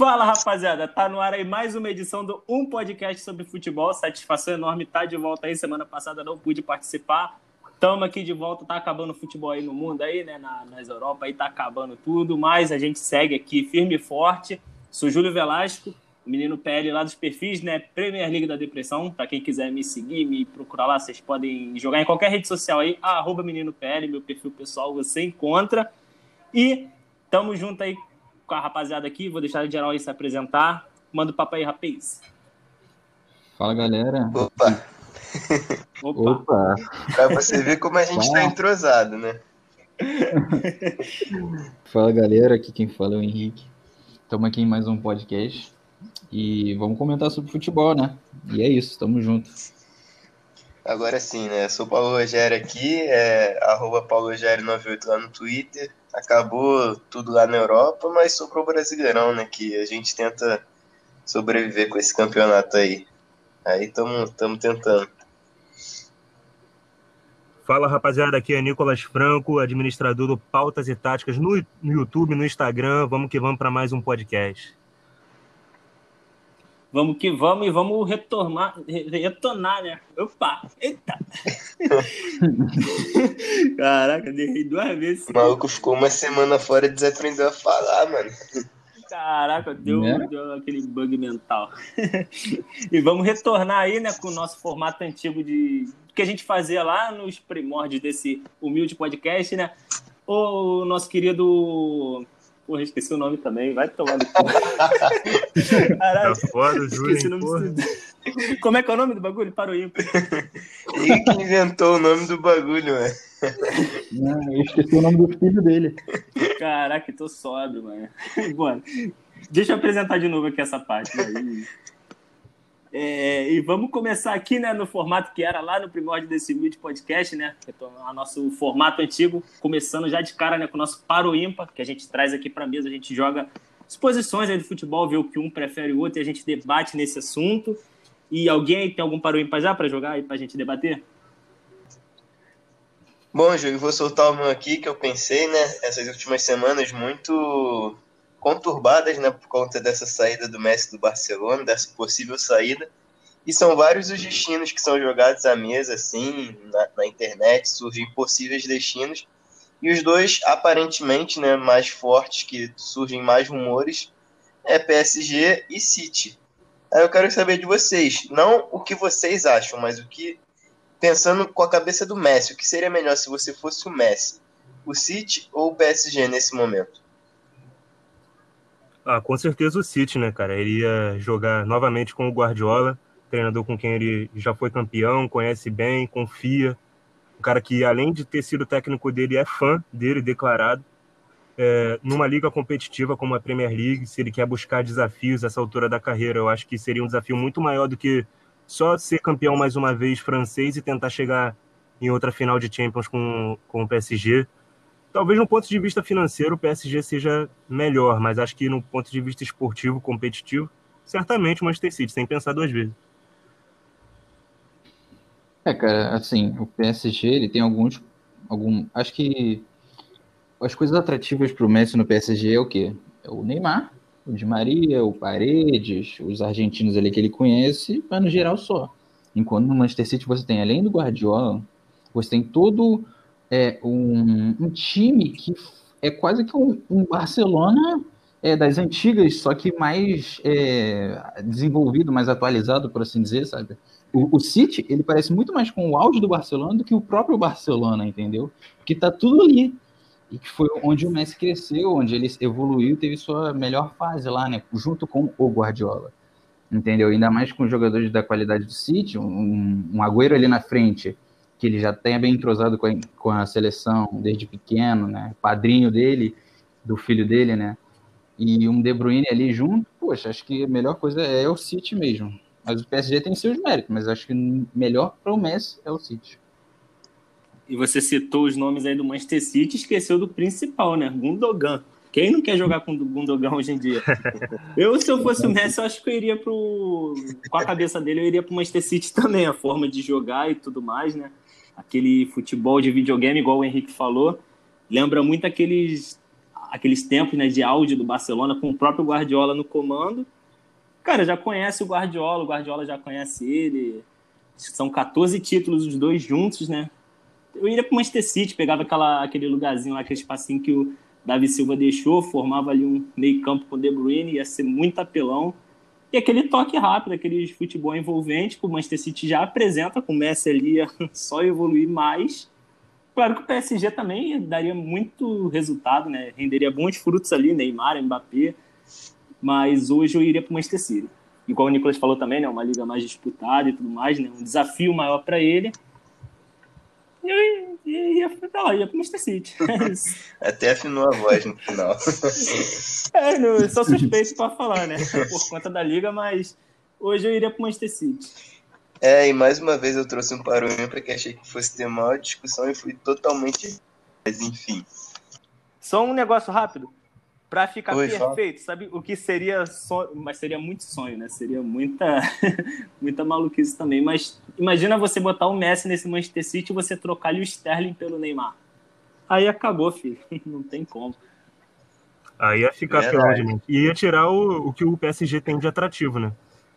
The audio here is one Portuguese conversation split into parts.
Fala, rapaziada. Tá no ar aí mais uma edição do Um Podcast sobre Futebol. Satisfação enorme tá de volta aí. Semana passada não pude participar. Estamos aqui de volta. Tá acabando o futebol aí no mundo aí, né? Na, nas Europa aí tá acabando tudo. Mas a gente segue aqui firme e forte. Sou Júlio Velasco, menino PL lá dos perfis, né? Premier League da Depressão. Para quem quiser me seguir, me procurar lá, vocês podem jogar em qualquer rede social aí. Arroba menino PL, meu perfil pessoal você encontra. E tamo junto aí com a rapaziada aqui. Vou deixar o geral aí se apresentar. Manda o papo aí, rapaz. Fala, galera. Opa. Opa. Opa. Pra você ver como a gente está entrosado, né? Fala, galera. Aqui quem fala é o Henrique. Estamos aqui em mais um podcast. E vamos comentar sobre futebol, né? E é isso, tamo junto. Agora sim, né? Sou Paulo Rogério aqui, é arroba Paulo Rogério 98 lá no Twitter acabou tudo lá na Europa, mas sobrou o Brasileirão, né? Que a gente tenta sobreviver com esse campeonato aí. Aí estamos tentando. Fala rapaziada, aqui é Nicolas Franco, administrador do Pautas e Táticas no, YouTube, no Instagram. Vamos que vamos para mais um podcast. Vamos que vamos e vamos retornar, retornar, né? Opa! Eita! Caraca, derrei duas vezes. O maluco ficou uma semana fora e desaprendeu a falar, mano. Caraca, deu, né? deu aquele bug mental. e vamos retornar aí, né, com o nosso formato antigo de que a gente fazia lá nos primórdios desse humilde podcast, né? O nosso querido Porra, esqueci o nome também, vai tomando. Caralho. Tá foda, esqueci o nome do... Como é que é o nome do bagulho? Parou aí. Ele que inventou o nome do bagulho, mano. Não, eu esqueci o nome do filho dele. Caraca, tô sóbrio, mano. Bom, deixa eu apresentar de novo aqui essa parte. Né? É, e vamos começar aqui, né, no formato que era lá no primórdio desse vídeo podcast, né, o nosso formato antigo, começando já de cara, né, com o nosso paro ímpar, que a gente traz aqui para mesa, a gente joga exposições aí do futebol, vê o que um prefere o outro e a gente debate nesse assunto. E alguém tem algum paro ímpar já para jogar aí para a gente debater? Bom, Júlio, vou soltar uma aqui que eu pensei, né, essas últimas semanas muito conturbadas, né, por conta dessa saída do Messi do Barcelona, dessa possível saída. E são vários os destinos que são jogados à mesa, assim, na, na internet, surgem possíveis destinos. E os dois, aparentemente, né, mais fortes, que surgem mais rumores, é PSG e City. Aí eu quero saber de vocês, não o que vocês acham, mas o que, pensando com a cabeça do Messi, o que seria melhor se você fosse o Messi, o City ou o PSG nesse momento? Ah, com certeza o City, né, cara? Ele ia jogar novamente com o Guardiola, treinador com quem ele já foi campeão, conhece bem, confia. Um cara que, além de ter sido técnico dele, é fã dele, declarado. É, numa liga competitiva como a Premier League, se ele quer buscar desafios essa altura da carreira, eu acho que seria um desafio muito maior do que só ser campeão mais uma vez francês e tentar chegar em outra final de Champions com, com o PSG talvez no ponto de vista financeiro o PSG seja melhor, mas acho que no ponto de vista esportivo, competitivo, certamente o Manchester City, sem pensar duas vezes. É, cara, assim, o PSG ele tem alguns, algum, acho que as coisas atrativas para o Messi no PSG é o quê? É o Neymar, o Di Maria, o Paredes, os argentinos ali que ele conhece, mas no geral só. Enquanto no Manchester City você tem, além do Guardiola, você tem todo é, um, um time que é quase que um, um Barcelona é, das antigas, só que mais é, desenvolvido, mais atualizado, por assim dizer, sabe? O, o, City, ele parece muito mais com o auge do Barcelona do que o próprio Barcelona, entendeu? Porque tá tudo ali. E que foi onde o Messi cresceu, onde ele evoluiu, teve sua melhor fase lá, né? Junto com o Guardiola. Entendeu? Ainda mais com jogadores da qualidade do City, um, um Agüero ali na frente, que ele já tenha bem entrosado com a, com a seleção desde pequeno, né? Padrinho dele, do filho dele, né? E um De Bruyne ali junto, poxa, acho que a melhor coisa é o City mesmo. Mas o PSG tem seus méritos, mas acho que melhor para o Messi é o City. E você citou os nomes aí do Manchester City, esqueceu do principal, né? Gundogan. Quem não quer jogar com o Gundogan hoje em dia? Eu, se eu fosse o Messi, eu acho que eu iria pro. Com a cabeça dele, eu iria pro Manchester City também, a forma de jogar e tudo mais, né? Aquele futebol de videogame, igual o Henrique falou, lembra muito aqueles aqueles tempos né, de áudio do Barcelona com o próprio Guardiola no comando. Cara, já conhece o Guardiola, o Guardiola já conhece ele. São 14 títulos os dois juntos, né? Eu iria para o Manchester City, pegava aquela, aquele lugarzinho lá, aquele espacinho que o Davi Silva deixou, formava ali um meio campo com o De Bruyne, ia ser muito apelão. E aquele toque rápido, aquele futebol envolvente que o Manchester City já apresenta, com o Messi ali só evoluir mais. Claro que o PSG também daria muito resultado, né? Renderia bons frutos ali, Neymar, Mbappé. Mas hoje eu iria para o Manchester City. Igual o Nicolas falou também, né? Uma liga mais disputada e tudo mais, né? Um desafio maior para ele. E eu ia, ia, lá, ia pro Manchester City. Até afinou a voz no final. é, não, sou suspeito para falar, né? Por conta da liga, mas hoje eu iria pro Manchester City. É, e mais uma vez eu trouxe um parônimo porque achei que fosse ter maior discussão e fui totalmente. Mas enfim. Só um negócio rápido. Para ficar Oi, perfeito, sabe o que seria sonho, mas seria muito sonho, né? Seria muita muita maluquice também, mas imagina você botar o Messi nesse Manchester City e você trocar ali o Sterling pelo Neymar. Aí acabou, filho. Não tem como. Aí ia ficar é pior, gente. E ia tirar o, o que o PSG tem de atrativo, né?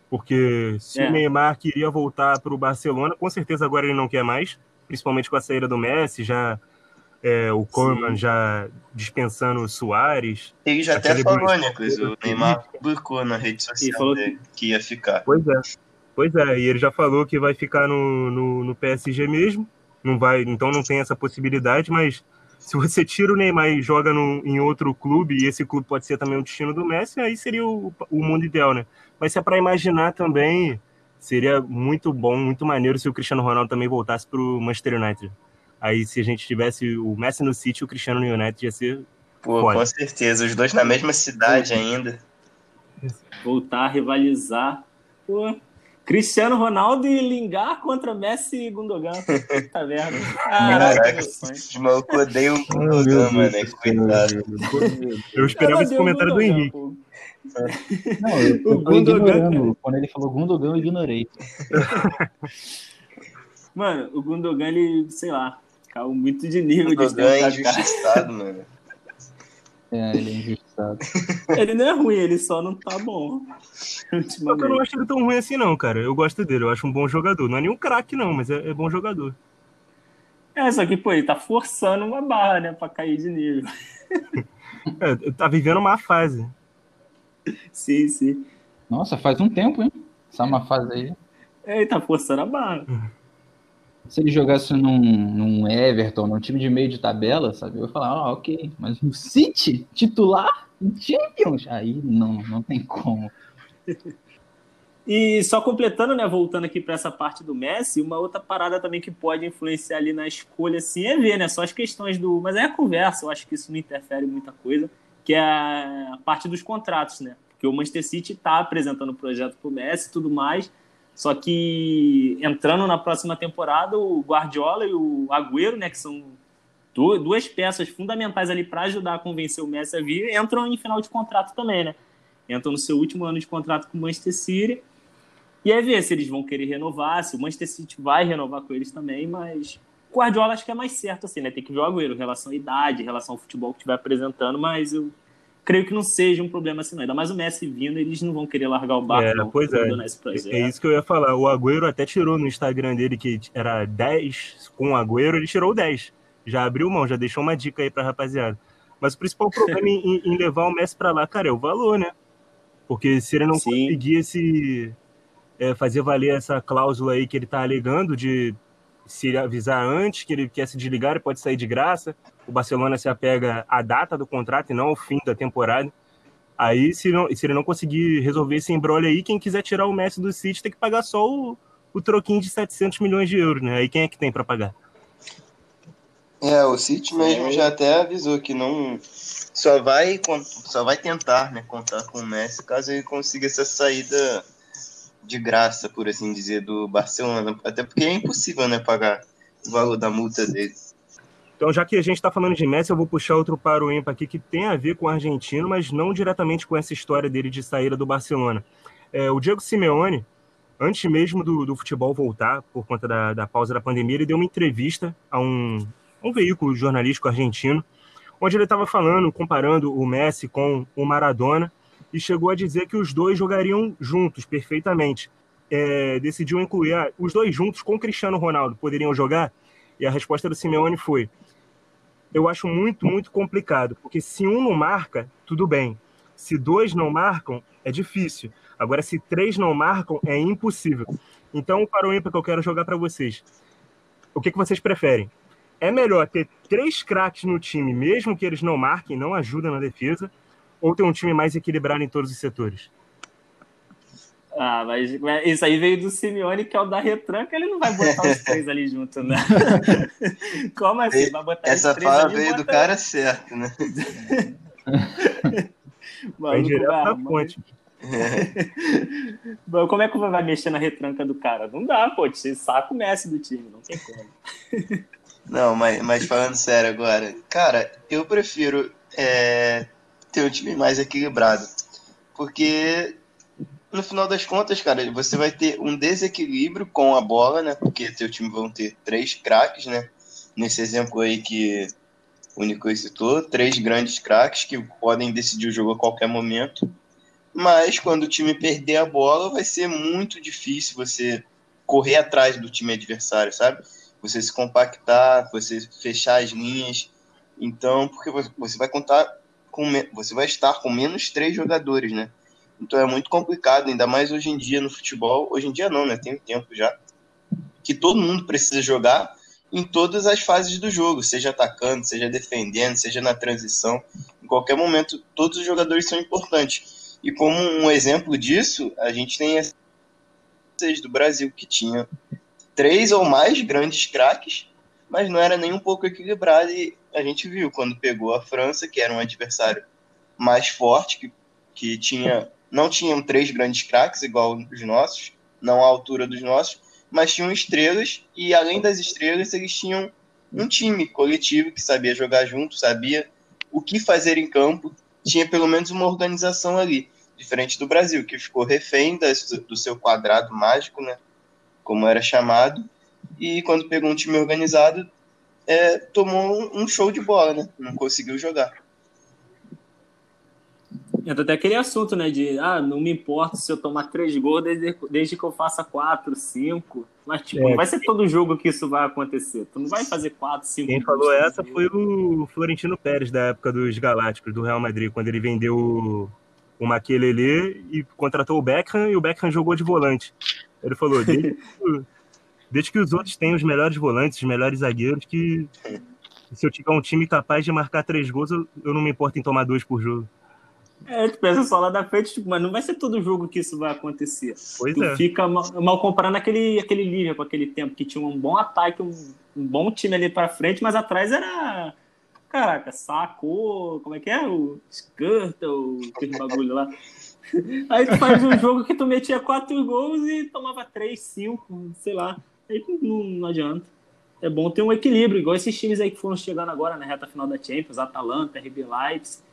Porque se é. o Neymar queria voltar para o Barcelona, com certeza agora ele não quer mais, principalmente com a saída do Messi, já é, o Koeman já dispensando o Soares. Ele já até falou, né, coisa, o Neymar publicou na rede social falou dele que ia ficar. Pois é. Pois é, e ele já falou que vai ficar no, no, no, PSG mesmo. Não vai, então não tem essa possibilidade, mas se você tira o Neymar e joga no, em outro clube, e esse clube pode ser também o destino do Messi, aí seria o, o mundo ideal, né? Mas se é para imaginar também, seria muito bom, muito maneiro se o Cristiano Ronaldo também voltasse para o Manchester United. Aí, se a gente tivesse o Messi no City e o Cristiano no United, ia ser. Pô, foda. com certeza. Os dois na mesma cidade ainda. Voltar a rivalizar. Pô, Cristiano Ronaldo e Lingar contra Messi e Gundogan. Tá vendo? Caraca, os malucos odeiam o Gundogan, mano. Né? Coitado. Eu esperava esse comentário do Henrique. Não, eu, eu o Gundogan. Quando ele falou Gundogan, eu ignorei. Mano, o Gundogan, ele, sei lá, caiu muito de nível o Gundogan é injustiçado, mano. É, ele é injustiçado. ele não é ruim, ele só não tá bom. Eu não acho ele tão ruim assim, não, cara. Eu gosto dele, eu acho um bom jogador. Não é nenhum craque, não, mas é, é, bom jogador. É, só que, pô, ele tá forçando uma barra, né, pra cair de nível. é, tá vivendo uma fase. Sim, sim. Nossa, faz um tempo, hein? Essa é uma fase aí. É, ele tá forçando a barra. Se ele jogasse num, num Everton, num time de meio de tabela, sabe? Eu ia falar, ah, ok, mas no City, titular, Champions, aí não, não tem como. E só completando, né, voltando aqui para essa parte do Messi, uma outra parada também que pode influenciar ali na escolha, assim, é ver, né, só as questões do... Mas é a conversa, eu acho que isso não interfere muita coisa, que é a parte dos contratos, né? Porque o Manchester City está apresentando o projeto para o Messi e tudo mais, só que entrando na próxima temporada, o Guardiola e o Agüero, né, que são duas peças fundamentais ali para ajudar a convencer o Messi a vir, entram em final de contrato também, né? Entram no seu último ano de contrato com o Manchester City. E aí ver se eles vão querer renovar, se o Manchester City vai renovar com eles também, mas o Guardiola acho que é mais certo assim, né? Tem que ver o Agüero, relação à idade, relação ao futebol que estiver apresentando, mas eu creio que não seja um problema assim, não. Ainda mais o Messi vindo, eles não vão querer largar o barco é, não, pois é. É isso que eu ia falar. O Agüero até tirou no Instagram dele que era 10 com o Agüero, ele tirou 10. Já abriu mão, já deixou uma dica aí pra rapaziada. Mas o principal problema em, em, levar o Messi para lá, cara, é o valor, né? Porque se ele não Sim. conseguir esse, é, fazer valer essa cláusula aí que ele tá alegando de se ele avisar antes que ele quer se desligar, ele pode sair de graça. O Barcelona se apega à data do contrato e não ao fim da temporada. Aí, se, não, se ele não conseguir resolver esse embrolho aí, quem quiser tirar o Messi do City tem que pagar só o, o troquinho de 700 milhões de euros, né? Aí quem é que tem para pagar? É, o City mesmo já até avisou que não só vai só vai tentar, né, contar com o Messi caso ele consiga essa saída de graça, por assim dizer, do Barcelona. Até porque é impossível, né, pagar o valor da multa dele. Então, já que a gente está falando de Messi, eu vou puxar outro para o ímpar aqui que tem a ver com o argentino, mas não diretamente com essa história dele de saída do Barcelona. É, o Diego Simeone, antes mesmo do, do futebol voltar, por conta da, da pausa da pandemia, ele deu uma entrevista a um, um veículo jornalístico argentino, onde ele estava falando, comparando o Messi com o Maradona, e chegou a dizer que os dois jogariam juntos perfeitamente. É, decidiu incluir ah, os dois juntos com Cristiano Ronaldo, poderiam jogar? E a resposta do Simeone foi: eu acho muito, muito complicado, porque se um não marca, tudo bem. Se dois não marcam, é difícil. Agora, se três não marcam, é impossível. Então, para o ímpar que eu quero jogar para vocês, o que, que vocês preferem? É melhor ter três craques no time, mesmo que eles não marquem, não ajudem na defesa, ou ter um time mais equilibrado em todos os setores? Ah, mas isso aí veio do Simeone, que é o da retranca, ele não vai botar os três ali junto, né? Como assim? Vai botar Essa fala veio bota... do cara certo, né? Vai direto na ponte. É. como é que vai mexer na retranca do cara? Não dá, pô. Você saca o Messi do time, não tem como. Não, mas, mas falando sério agora, cara, eu prefiro é, ter um time mais equilibrado. Porque no final das contas, cara, você vai ter um desequilíbrio com a bola, né? Porque seu time vão ter três craques, né? Nesse exemplo aí que o Nico citou, três grandes craques que podem decidir o jogo a qualquer momento. Mas quando o time perder a bola, vai ser muito difícil você correr atrás do time adversário, sabe? Você se compactar, você fechar as linhas. Então, porque você vai contar com você vai estar com menos três jogadores, né? Então é muito complicado, ainda mais hoje em dia no futebol. Hoje em dia não, né? Tem tempo já. Que todo mundo precisa jogar em todas as fases do jogo, seja atacando, seja defendendo, seja na transição. Em qualquer momento, todos os jogadores são importantes. E como um exemplo disso, a gente tem a do Brasil, que tinha três ou mais grandes craques, mas não era nem um pouco equilibrado. E a gente viu quando pegou a França, que era um adversário mais forte, que, que tinha não tinham três grandes craques igual os nossos, não à altura dos nossos, mas tinham estrelas e além das estrelas eles tinham um time coletivo que sabia jogar junto, sabia o que fazer em campo, tinha pelo menos uma organização ali, diferente do Brasil que ficou refém do seu quadrado mágico, né, como era chamado, e quando pegou um time organizado é, tomou um show de bola, né, não conseguiu jogar. Entra até aquele assunto, né? De ah, não me importa se eu tomar três gols desde, desde que eu faça quatro, cinco. Mas, tipo, é, não vai ser todo jogo que isso vai acontecer. Tu não vai fazer quatro, cinco. Quem falou essa foi o Florentino Pérez, da época dos Galácticos, do Real Madrid, quando ele vendeu o Maquelele e contratou o Beckham e o Beckham jogou de volante. Ele falou: desde, desde que os outros têm os melhores volantes, os melhores zagueiros, que se eu tiver um time capaz de marcar três gols, eu, eu não me importo em tomar dois por jogo. É, tu pensa só lá da frente, tipo, mas não vai ser todo jogo que isso vai acontecer. Pois tu é. fica mal, mal comparando aquele, aquele Liverpool, aquele tempo que tinha um bom ataque, um, um bom time ali pra frente, mas atrás era. Caraca, saco, como é que é? O Skirtle, o aquele bagulho lá. Aí tu faz um jogo que tu metia quatro gols e tomava três, cinco, sei lá. Aí não, não adianta. É bom ter um equilíbrio, igual esses times aí que foram chegando agora na reta final da Champions, Atalanta, RB Leipzig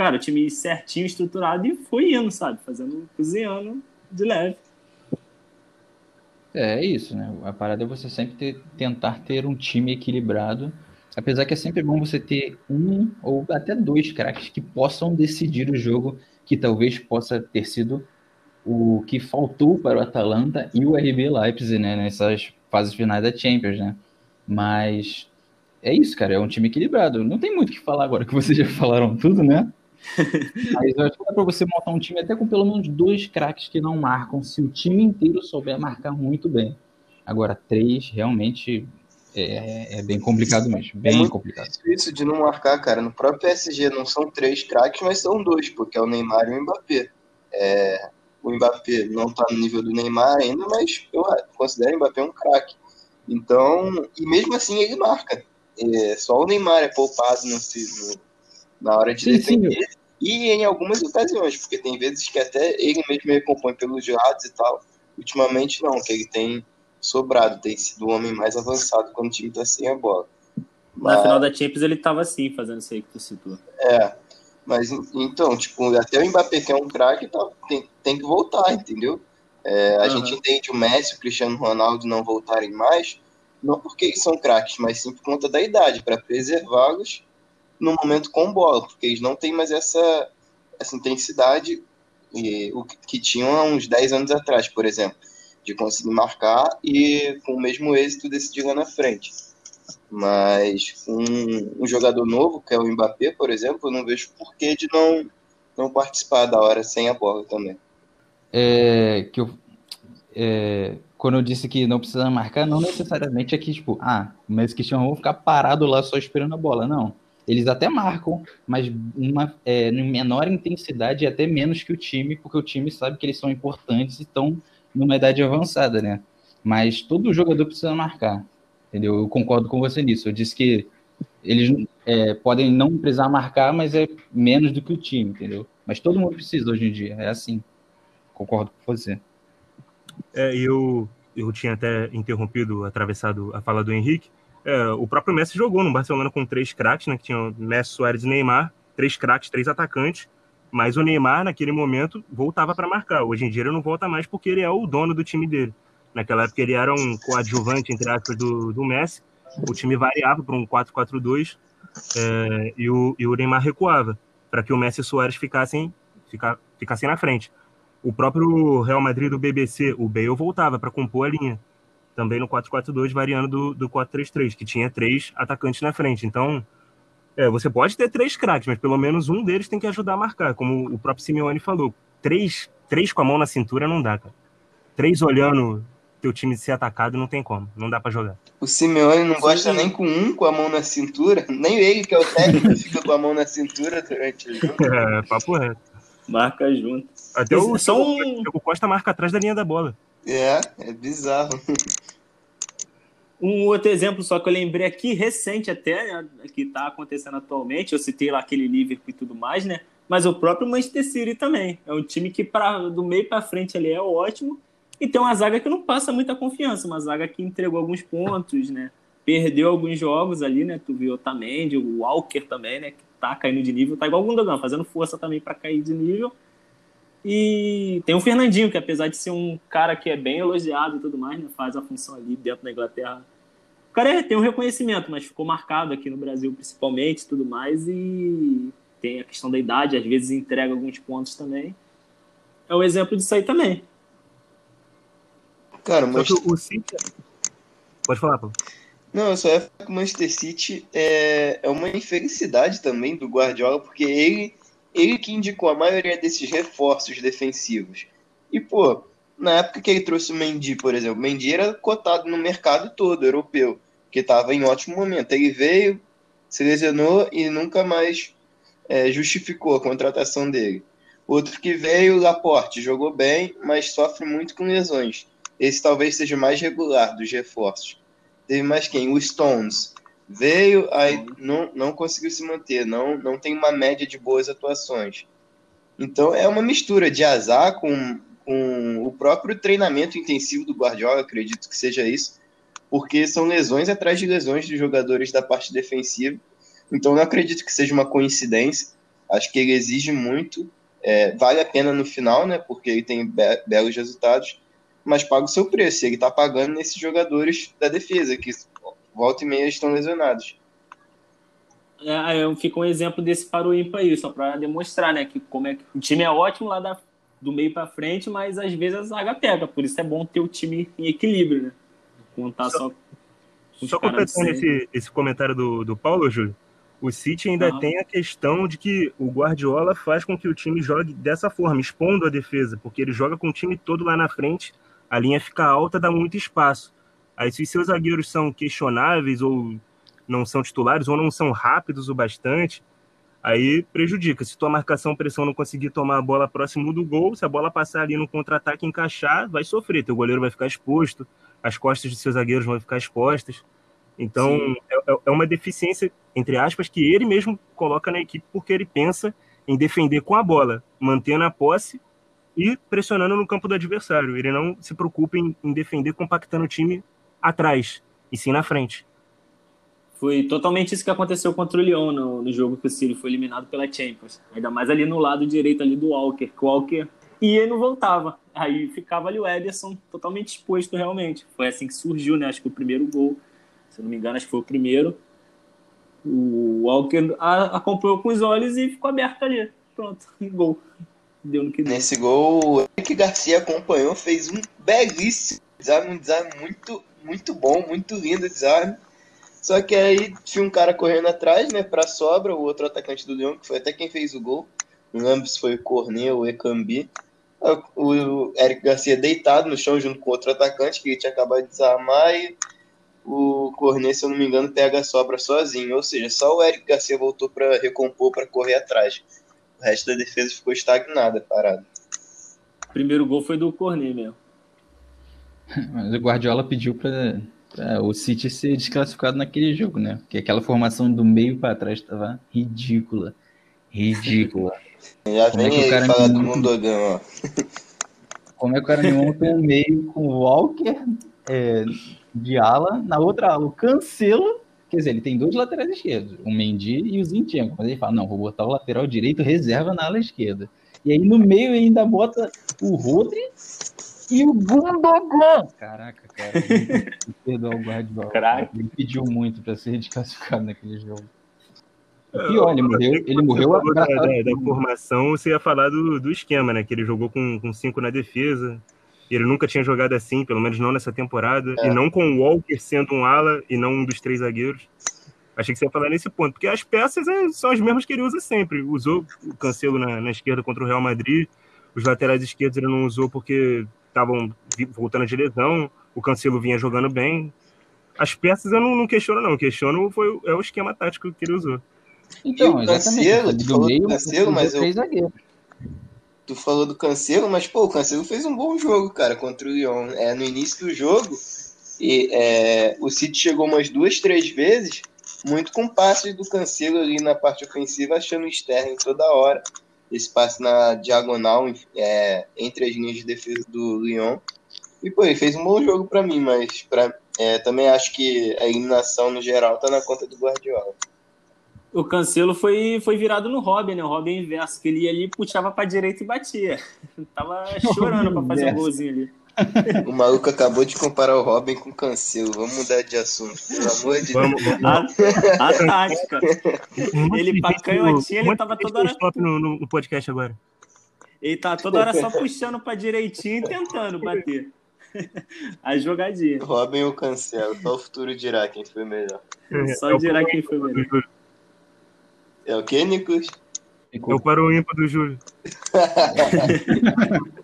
cara, o time certinho, estruturado e foi indo, sabe? Fazendo, cozinhando de leve. É, é isso, né? A parada é você sempre ter, tentar ter um time equilibrado. Apesar que é sempre bom você ter um ou até dois craques que possam decidir o jogo, que talvez possa ter sido o que faltou para o Atalanta e o RB Leipzig, né? Nessas fases finais da Champions, né? Mas é isso, cara. É um time equilibrado. Não tem muito o que falar agora que vocês já falaram tudo, né? Mas eu acho que dá pra você montar um time até com pelo menos dois craques que não marcam, se o time inteiro souber marcar muito bem. Agora, três realmente é, é bem complicado mesmo. Bem é muito complicado. Isso de não marcar, cara. No próprio PSG não são três craques, mas são dois, porque é o Neymar e o Mbappé. É, o Mbappé não tá no nível do Neymar ainda, mas eu considero o Mbappé um craque. Então, e mesmo assim ele marca. É, só o Neymar é poupado no, no na hora de sim, defender. Sim. E em algumas ocasiões, porque tem vezes que até ele mesmo recompõe pelos lados e tal. Ultimamente não, que ele tem sobrado, tem sido o homem mais avançado quando o time tá sem a bola. Mas... Na final da Champions ele tava assim, fazendo isso aí que tu citou. É, mas então, tipo, até o Mbappé que é um craque, tá, tem, tem que voltar, entendeu? É, a uhum. gente entende o Messi o Cristiano Ronaldo não voltarem mais, não porque eles são craques, mas sim por conta da idade, para preservá-los no momento com bola, porque eles não têm mais essa, essa intensidade e, o que tinham há uns 10 anos atrás, por exemplo, de conseguir marcar e com o mesmo êxito decidir lá na frente. Mas um, um jogador novo, que é o Mbappé, por exemplo, eu não vejo porquê de não, não participar da hora sem a bola também. É, que eu, é, quando eu disse que não precisa marcar, não necessariamente é que, tipo, ah, mas que vão ficar parado lá só esperando a bola. Não. Eles até marcam, mas uma, é, menor intensidade e até menos que o time, porque o time sabe que eles são importantes e estão numa idade avançada, né? Mas todo jogador precisa marcar, entendeu? Eu concordo com você nisso. Eu disse que eles é, podem não precisar marcar, mas é menos do que o time, entendeu? Mas todo mundo precisa hoje em dia, é assim. Concordo com você. É, eu, eu tinha até interrompido, atravessado a fala do Henrique, é, o próprio Messi jogou no Barcelona com três craques, né? Que tinham Messi, Soares e Neymar, três craques, três atacantes. Mas o Neymar, naquele momento, voltava para marcar. Hoje em dia ele não volta mais porque ele é o dono do time dele. Naquela época ele era um coadjuvante, entre aspas, do, do Messi. O time variava para um 4-4-2 é, e, o, e o Neymar recuava para que o Messi e o Soares ficassem, fica, ficassem na frente. O próprio Real Madrid do BBC, o Bale voltava para compor a linha também no 4-4-2, variando do, do 4-3-3, que tinha três atacantes na frente. Então, é, você pode ter três craques, mas pelo menos um deles tem que ajudar a marcar, como o próprio Simeone falou. Três, três com a mão na cintura não dá, cara. Três olhando teu time ser atacado não tem como, não dá para jogar. O Simeone não gosta nem com um com a mão na cintura, nem ele que é o técnico fica com a mão na cintura durante o jogo. É, papo reto. Marca junto. Até o, só um... o Costa marca atrás da linha da bola. É, é bizarro. Um outro exemplo só que eu lembrei aqui, recente até, né, que está acontecendo atualmente, eu citei lá aquele Liverpool e tudo mais, né? Mas o próprio Manchester City também. É um time que pra, do meio para frente ali é ótimo e tem uma zaga que não passa muita confiança, uma zaga que entregou alguns pontos, né? Perdeu alguns jogos ali, né? Tu viu o Otamendi, o Walker também, né? Que tá caindo de nível, tá igual o Gundogan, fazendo força também para cair de nível. E tem o Fernandinho, que apesar de ser um cara que é bem elogiado e tudo mais, né, faz a função ali dentro da Inglaterra. O cara é, tem um reconhecimento, mas ficou marcado aqui no Brasil principalmente tudo mais. E tem a questão da idade, às vezes entrega alguns pontos também. É um exemplo disso aí também. Cara, mas... o City... Pode falar, Paulo. Não, eu só ia falar que o Manchester City é, é uma infelicidade também do Guardiola, porque ele ele que indicou a maioria desses reforços defensivos. E, pô, na época que ele trouxe o Mendy, por exemplo, o Mendy era cotado no mercado todo europeu, que estava em ótimo momento. Ele veio, se lesionou e nunca mais é, justificou a contratação dele. Outro que veio, Laporte, jogou bem, mas sofre muito com lesões. Esse talvez seja o mais regular dos reforços. Teve mais quem? O Stones. Veio, aí não, não conseguiu se manter, não, não tem uma média de boas atuações. Então é uma mistura de azar com, com o próprio treinamento intensivo do Guardiola, acredito que seja isso, porque são lesões atrás de lesões dos jogadores da parte defensiva. Então não acredito que seja uma coincidência. Acho que ele exige muito. É, vale a pena no final, né? Porque ele tem be belos resultados, mas paga o seu preço. Ele está pagando nesses jogadores da defesa, que volta e meia estão lesionados. É, fica um exemplo desse para o ímpar aí, só para demonstrar, né, que como é que o time é ótimo lá da, do meio para frente, mas às vezes a zaga pega, por isso é bom ter o time em equilíbrio, né? Contar só. Só, só completando esse, esse comentário do, do Paulo, Júlio, o City ainda tem a questão de que o Guardiola faz com que o time jogue dessa forma, expondo a defesa, porque ele joga com o time todo lá na frente, a linha fica alta, dá muito espaço. Aí, se seus zagueiros são questionáveis ou não são titulares ou não são rápidos o bastante, aí prejudica. Se tua marcação pressão não conseguir tomar a bola próximo do gol, se a bola passar ali no contra-ataque encaixar, vai sofrer. Teu goleiro vai ficar exposto, as costas de seus zagueiros vão ficar expostas. Então, é, é, é uma deficiência, entre aspas, que ele mesmo coloca na equipe porque ele pensa em defender com a bola, mantendo a posse e pressionando no campo do adversário. Ele não se preocupa em, em defender compactando o time atrás, e sim na frente. Foi totalmente isso que aconteceu contra o Lyon no, no jogo que o City foi eliminado pela Champions. Ainda mais ali no lado direito ali do Walker, que o Walker ia e não voltava. Aí ficava ali o Ederson totalmente exposto realmente. Foi assim que surgiu, né? Acho que o primeiro gol, se não me engano, acho que foi o primeiro. O Walker acompanhou com os olhos e ficou aberto ali. Pronto, gol. Deu no que deu. Nesse gol, o Eric Garcia acompanhou, fez um belíssimo desarme, um desarme muito, muito bom, muito lindo desarme. Só que aí tinha um cara correndo atrás, né, pra sobra, o outro atacante do Leão, que foi até quem fez o gol. Não lembro se foi o Cornet ou o Ekambi. O Eric Garcia deitado no chão junto com outro atacante que tinha acabado de desarmar e o Cornet, se eu não me engano, pega a sobra sozinho. Ou seja, só o Eric Garcia voltou para recompor, para correr atrás. O resto da defesa ficou estagnada, parada. O primeiro gol foi do Cornet mesmo. Mas o Guardiola pediu para o City ser desclassificado naquele jogo, né? Porque aquela formação do meio para trás estava ridícula. Ridícula. Já Como é vem que o cara falar não- do Mundogão, ó. Como é que o cara me monta um meio com o Walker é, de ala, na outra ala o Cancelo, quer dizer, ele tem dois laterais esquerdos, o Mendy e o Zinchenko, mas ele fala, não, vou botar o lateral direito reserva na ala esquerda. E aí no meio ele ainda bota o Rodri e o Gundogan. Caraca, cara, perdoar o Guardiola. Craque. Ele pediu muito para ser desclassificado naquele jogo. O pior, ele morreu, ele morreu da, da- da formação, você ia falar do, do esquema, né? Que ele jogou com, com cinco na defesa. Ele nunca tinha jogado assim, pelo menos não nessa temporada. É. E não com o Walker sendo um ala e não um dos três zagueiros. Achei que você ia falar nesse ponto. Porque as peças é, são as mesmas que ele usa sempre. Usou o Cancelo na, na esquerda contra o Real Madrid. Os laterais esquerdos ele não usou porque estavam voltando de lesão. O Cancelo vinha jogando bem. As peças eu não, não questiono, não. Questiono foi, é o esquema tático que ele usou. Então, E o exatamente. Cancelo, do tu falou do meio, Cancelo, mas eu- três zagueiros. Tu falou do Cancelo, mas pô, o Cancelo fez um bom jogo, cara, contra o Lyon. É, no início do jogo, e, é, o City chegou umas duas, três vezes, muito com passes do Cancelo ali na parte ofensiva, achando o Sterling toda hora. Esse passe na diagonal, é, entre as linhas de defesa do Lyon. E, pô, ele fez um bom jogo pra mim, mas pra, é, também acho que a eliminação no geral tá na conta do Guardiola. O Cancelo foi, foi virado no Robin, né? O Robin inverso, que ele ia ali, puxava pra direita e batia. Tava chorando pra fazer um Inverso. golzinho ali. O maluco acabou de comparar o Robin com o Cancelo. Vamos mudar de assunto, pelo amor de Deus. Vamos, vamos. A, a tática. Ele pra canhotinha, ele tava toda hora- no, no- podcast agora. Ele tá toda hora só puxando pra direitinho e tentando bater. A jogadinha. Robin ou Cancelo? Só o futuro dirá quem foi melhor. Só o dirá quem foi melhor. É o que, Nicolas? É o ímpar do Júlio.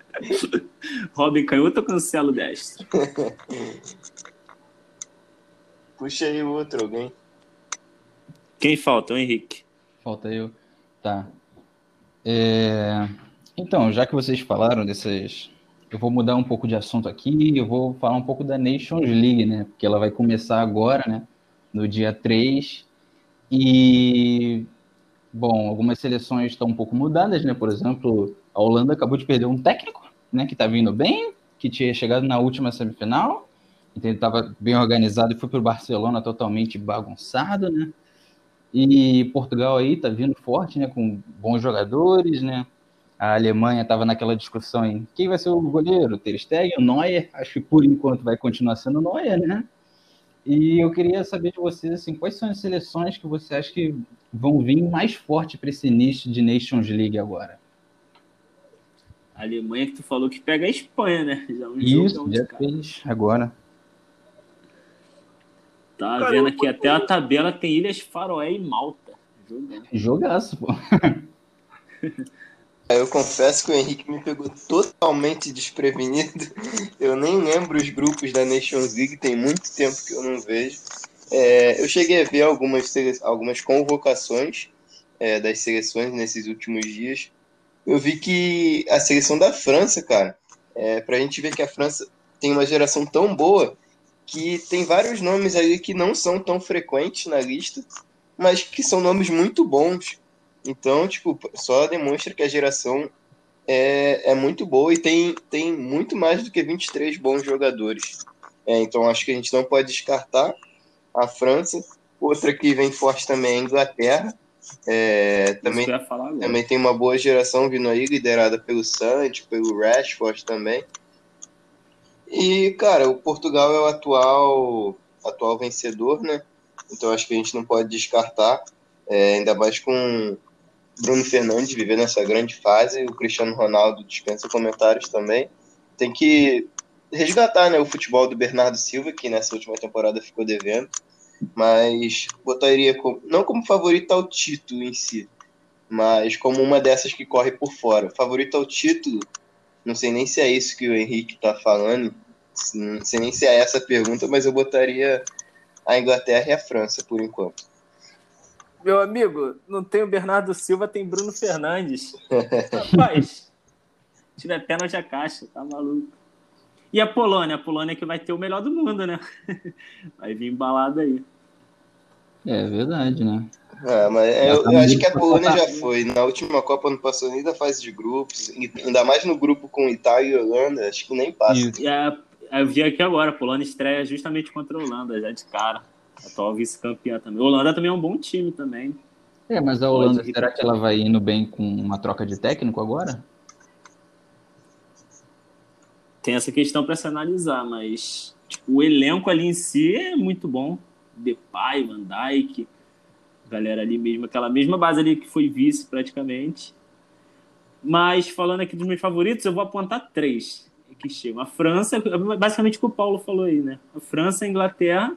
Robin canhoto ou cancelo destro? Puxa aí o outro, alguém. Quem falta? O Henrique. Falta eu. Tá. É, Então, já que vocês falaram dessas. Eu vou mudar um pouco de assunto aqui, eu vou falar um pouco da Nations League, né? Porque ela vai começar agora, né? No dia 3. E. Bom, algumas seleções estão um pouco mudadas, né? Por exemplo, a Holanda acabou de perder um técnico, né? Que tá vindo bem, que tinha chegado na última semifinal. Então ele estava bem organizado e foi para o Barcelona totalmente bagunçado, né? E Portugal aí tá vindo forte, né? Com bons jogadores, né? A Alemanha estava naquela discussão em quem vai ser o goleiro, Ter Stegen, Neuer. Acho que por enquanto vai continuar sendo Neuer, né? E eu queria saber de vocês assim, quais são as seleções que você acha que vão vir mais forte para esse início de Nations League agora? A Alemanha que tu falou que pega a Espanha, né? Já um Isso, dia cara. 3, agora. Tá Cara, vendo aqui até a tabela tem Ilhas Faroé e Malta. Jogaço, pô. Eu confesso que o Henrique me pegou totalmente desprevenido. Eu nem lembro os grupos da Nations League, tem muito tempo que eu não vejo. É, eu cheguei a ver algumas, algumas convocações é, das seleções nesses últimos dias. Eu vi que a seleção da França, cara, é, pra gente ver que a França tem uma geração tão boa que tem vários nomes ali que não são tão frequentes na lista, mas que são nomes muito bons. Então, tipo, só demonstra que a geração é, é muito boa e tem, tem muito mais do que 23 bons jogadores. É, então, acho que a gente não pode descartar a França. Outra que vem forte também é a Inglaterra. É, também, também tem uma boa geração vindo aí, liderada pelo Santos, pelo Rashford também. E, cara, o Portugal é o atual, atual vencedor, né? Então acho que a gente não pode descartar, é, ainda mais com Bruno Fernandes vivendo essa grande fase, o Cristiano Ronaldo dispensa comentários também. Tem que resgatar né, o futebol do Bernardo Silva, que nessa última temporada ficou devendo, mas botaria como, não como favorito ao título em si, mas como uma dessas que corre por fora. Favorito ao título, não sei nem se é isso que o Henrique está falando, não sei nem se é essa a pergunta, mas eu botaria a Inglaterra e a França por enquanto. Meu amigo, não tem o Bernardo Silva, tem Bruno Fernandes. Rapaz, tiver pênalti a caixa, tá maluco. E a Polônia? A Polônia que vai ter o melhor do mundo, né? Vai vir embalada aí. É verdade, né? É, mas eu, eu acho que a Polônia já foi. Na última Copa não passou nem da fase de grupos. Ainda mais no grupo com Itália e Holanda, acho que nem passa. E a, eu vi aqui agora, a Polônia estreia justamente contra a Holanda, já de cara. Atual vice-campeã também. A Holanda também é um bom time também. É, mas a Holanda, será que ela vai indo bem com uma troca de técnico agora? tem essa questão para se analisar, mas tipo, o elenco ali em si é muito bom. Depay, Van Dijk, galera ali mesmo, aquela mesma base ali que foi vice praticamente. Mas falando aqui dos meus favoritos, eu vou apontar três que chegam. A França, basicamente o que o Paulo falou aí, né? A França, a Inglaterra.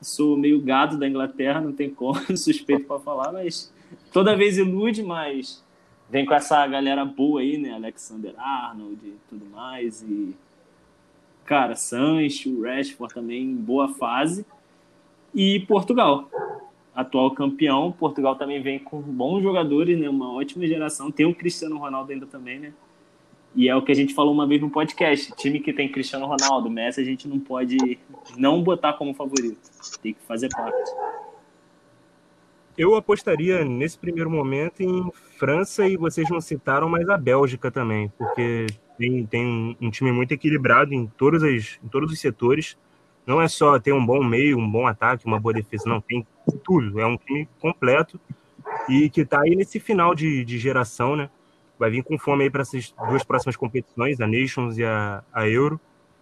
Sou meio gado da Inglaterra, não tem como, suspeito para falar, mas toda vez ilude, mas vem com essa galera boa aí, né? Alexander Arnold e tudo mais. E, cara, Sancho, Rashford também em boa fase. E Portugal, atual campeão. Portugal também vem com bons jogadores, né? Uma ótima geração. Tem o Cristiano Ronaldo ainda também, né? E é o que a gente falou uma vez no podcast. Time que tem Cristiano Ronaldo, Messi, a gente não pode não botar como favorito. Tem que fazer parte. Eu apostaria nesse primeiro momento em França e vocês não citaram, mas a Bélgica também, porque tem, tem um, time muito equilibrado em, todas as, em todos os setores. Não é só ter um bom meio, um bom ataque, uma boa defesa, não, tem tudo. É um time completo e que está aí nesse final de, de geração, né? Vai vir com fome aí para essas duas próximas competições, a Nations e a, a Euro.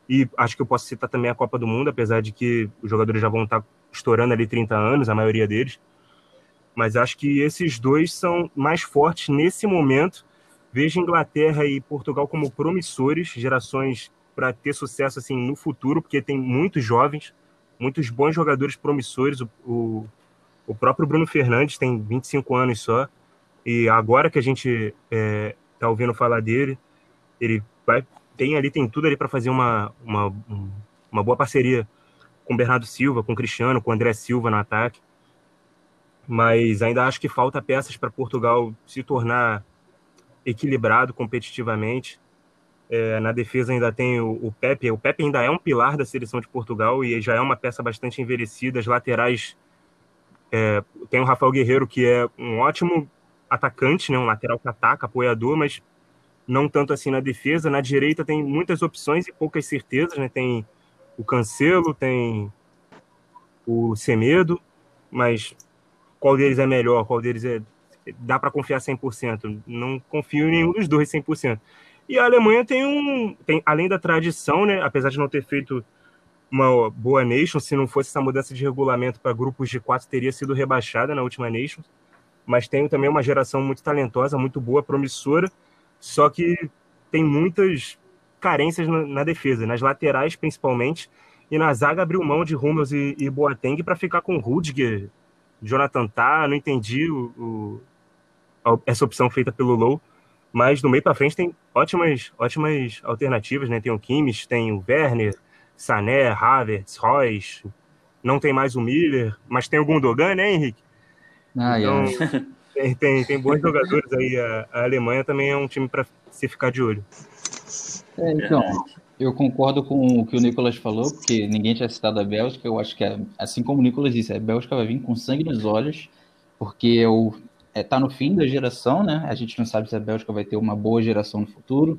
E acho que eu posso citar também a Copa do Mundo, apesar de que os jogadores já vão estar tá estourando ali 30 anos, a maioria deles. Mas acho que esses dois são mais fortes nesse momento. Vejo Inglaterra e Portugal como promissores, gerações para ter sucesso assim no futuro, porque tem muitos jovens, muitos bons jogadores promissores. O, o, o próprio Bruno Fernandes tem 25 anos só, e agora que a gente está é, tá ouvindo falar dele, ele vai, tem ali, tem tudo ali para fazer uma, uma, uma boa parceria com o Bernardo Silva, com o Cristiano, com o André Silva no ataque mas ainda acho que falta peças para Portugal se tornar equilibrado competitivamente. É, na defesa ainda tem o, o, Pepe. O Pepe ainda é um pilar da seleção de Portugal e já é uma peça bastante envelhecida. As laterais é, tem o Rafael Guerreiro, que é um ótimo atacante, né, um lateral que ataca, apoiador, mas não tanto assim na defesa. Na direita tem muitas opções e poucas certezas. Né? Tem o Cancelo, tem o Semedo, mas qual deles é melhor, qual deles é dá para confiar 100%. Não confio em nenhum dos dois 100%. E a Alemanha tem um, tem, além da tradição, né, apesar de não ter feito uma boa Nation, se não fosse essa mudança de regulamento para grupos de quatro, teria sido rebaixada na última Nation. Mas tem também uma geração muito talentosa, muito boa, promissora, só que tem muitas carências na, na defesa, nas laterais principalmente, e na zaga abriu mão de Hummels e, e Boateng para ficar com Rudiger, Jonathan tá, não entendi o, o, essa opção feita pelo Low, mas no meio para frente tem ótimas, ótimas alternativas, né? Tem o Kimmich, tem o Werner, Sané, Havertz, Royce, não tem mais o Miller, mas tem o Gundogan, né, Henrique? Ah, então, yeah. tem, tem, tem bons jogadores aí. A, a Alemanha também é um time para se ficar de olho. É, então, eu concordo com o que o Nicolas falou, porque ninguém tinha citado a Bélgica. Eu acho que, é, assim como o Nicolas disse, a Bélgica vai vir com sangue nos olhos, porque está é, tá no fim da geração, né? A gente não sabe se a Bélgica vai ter uma boa geração no futuro.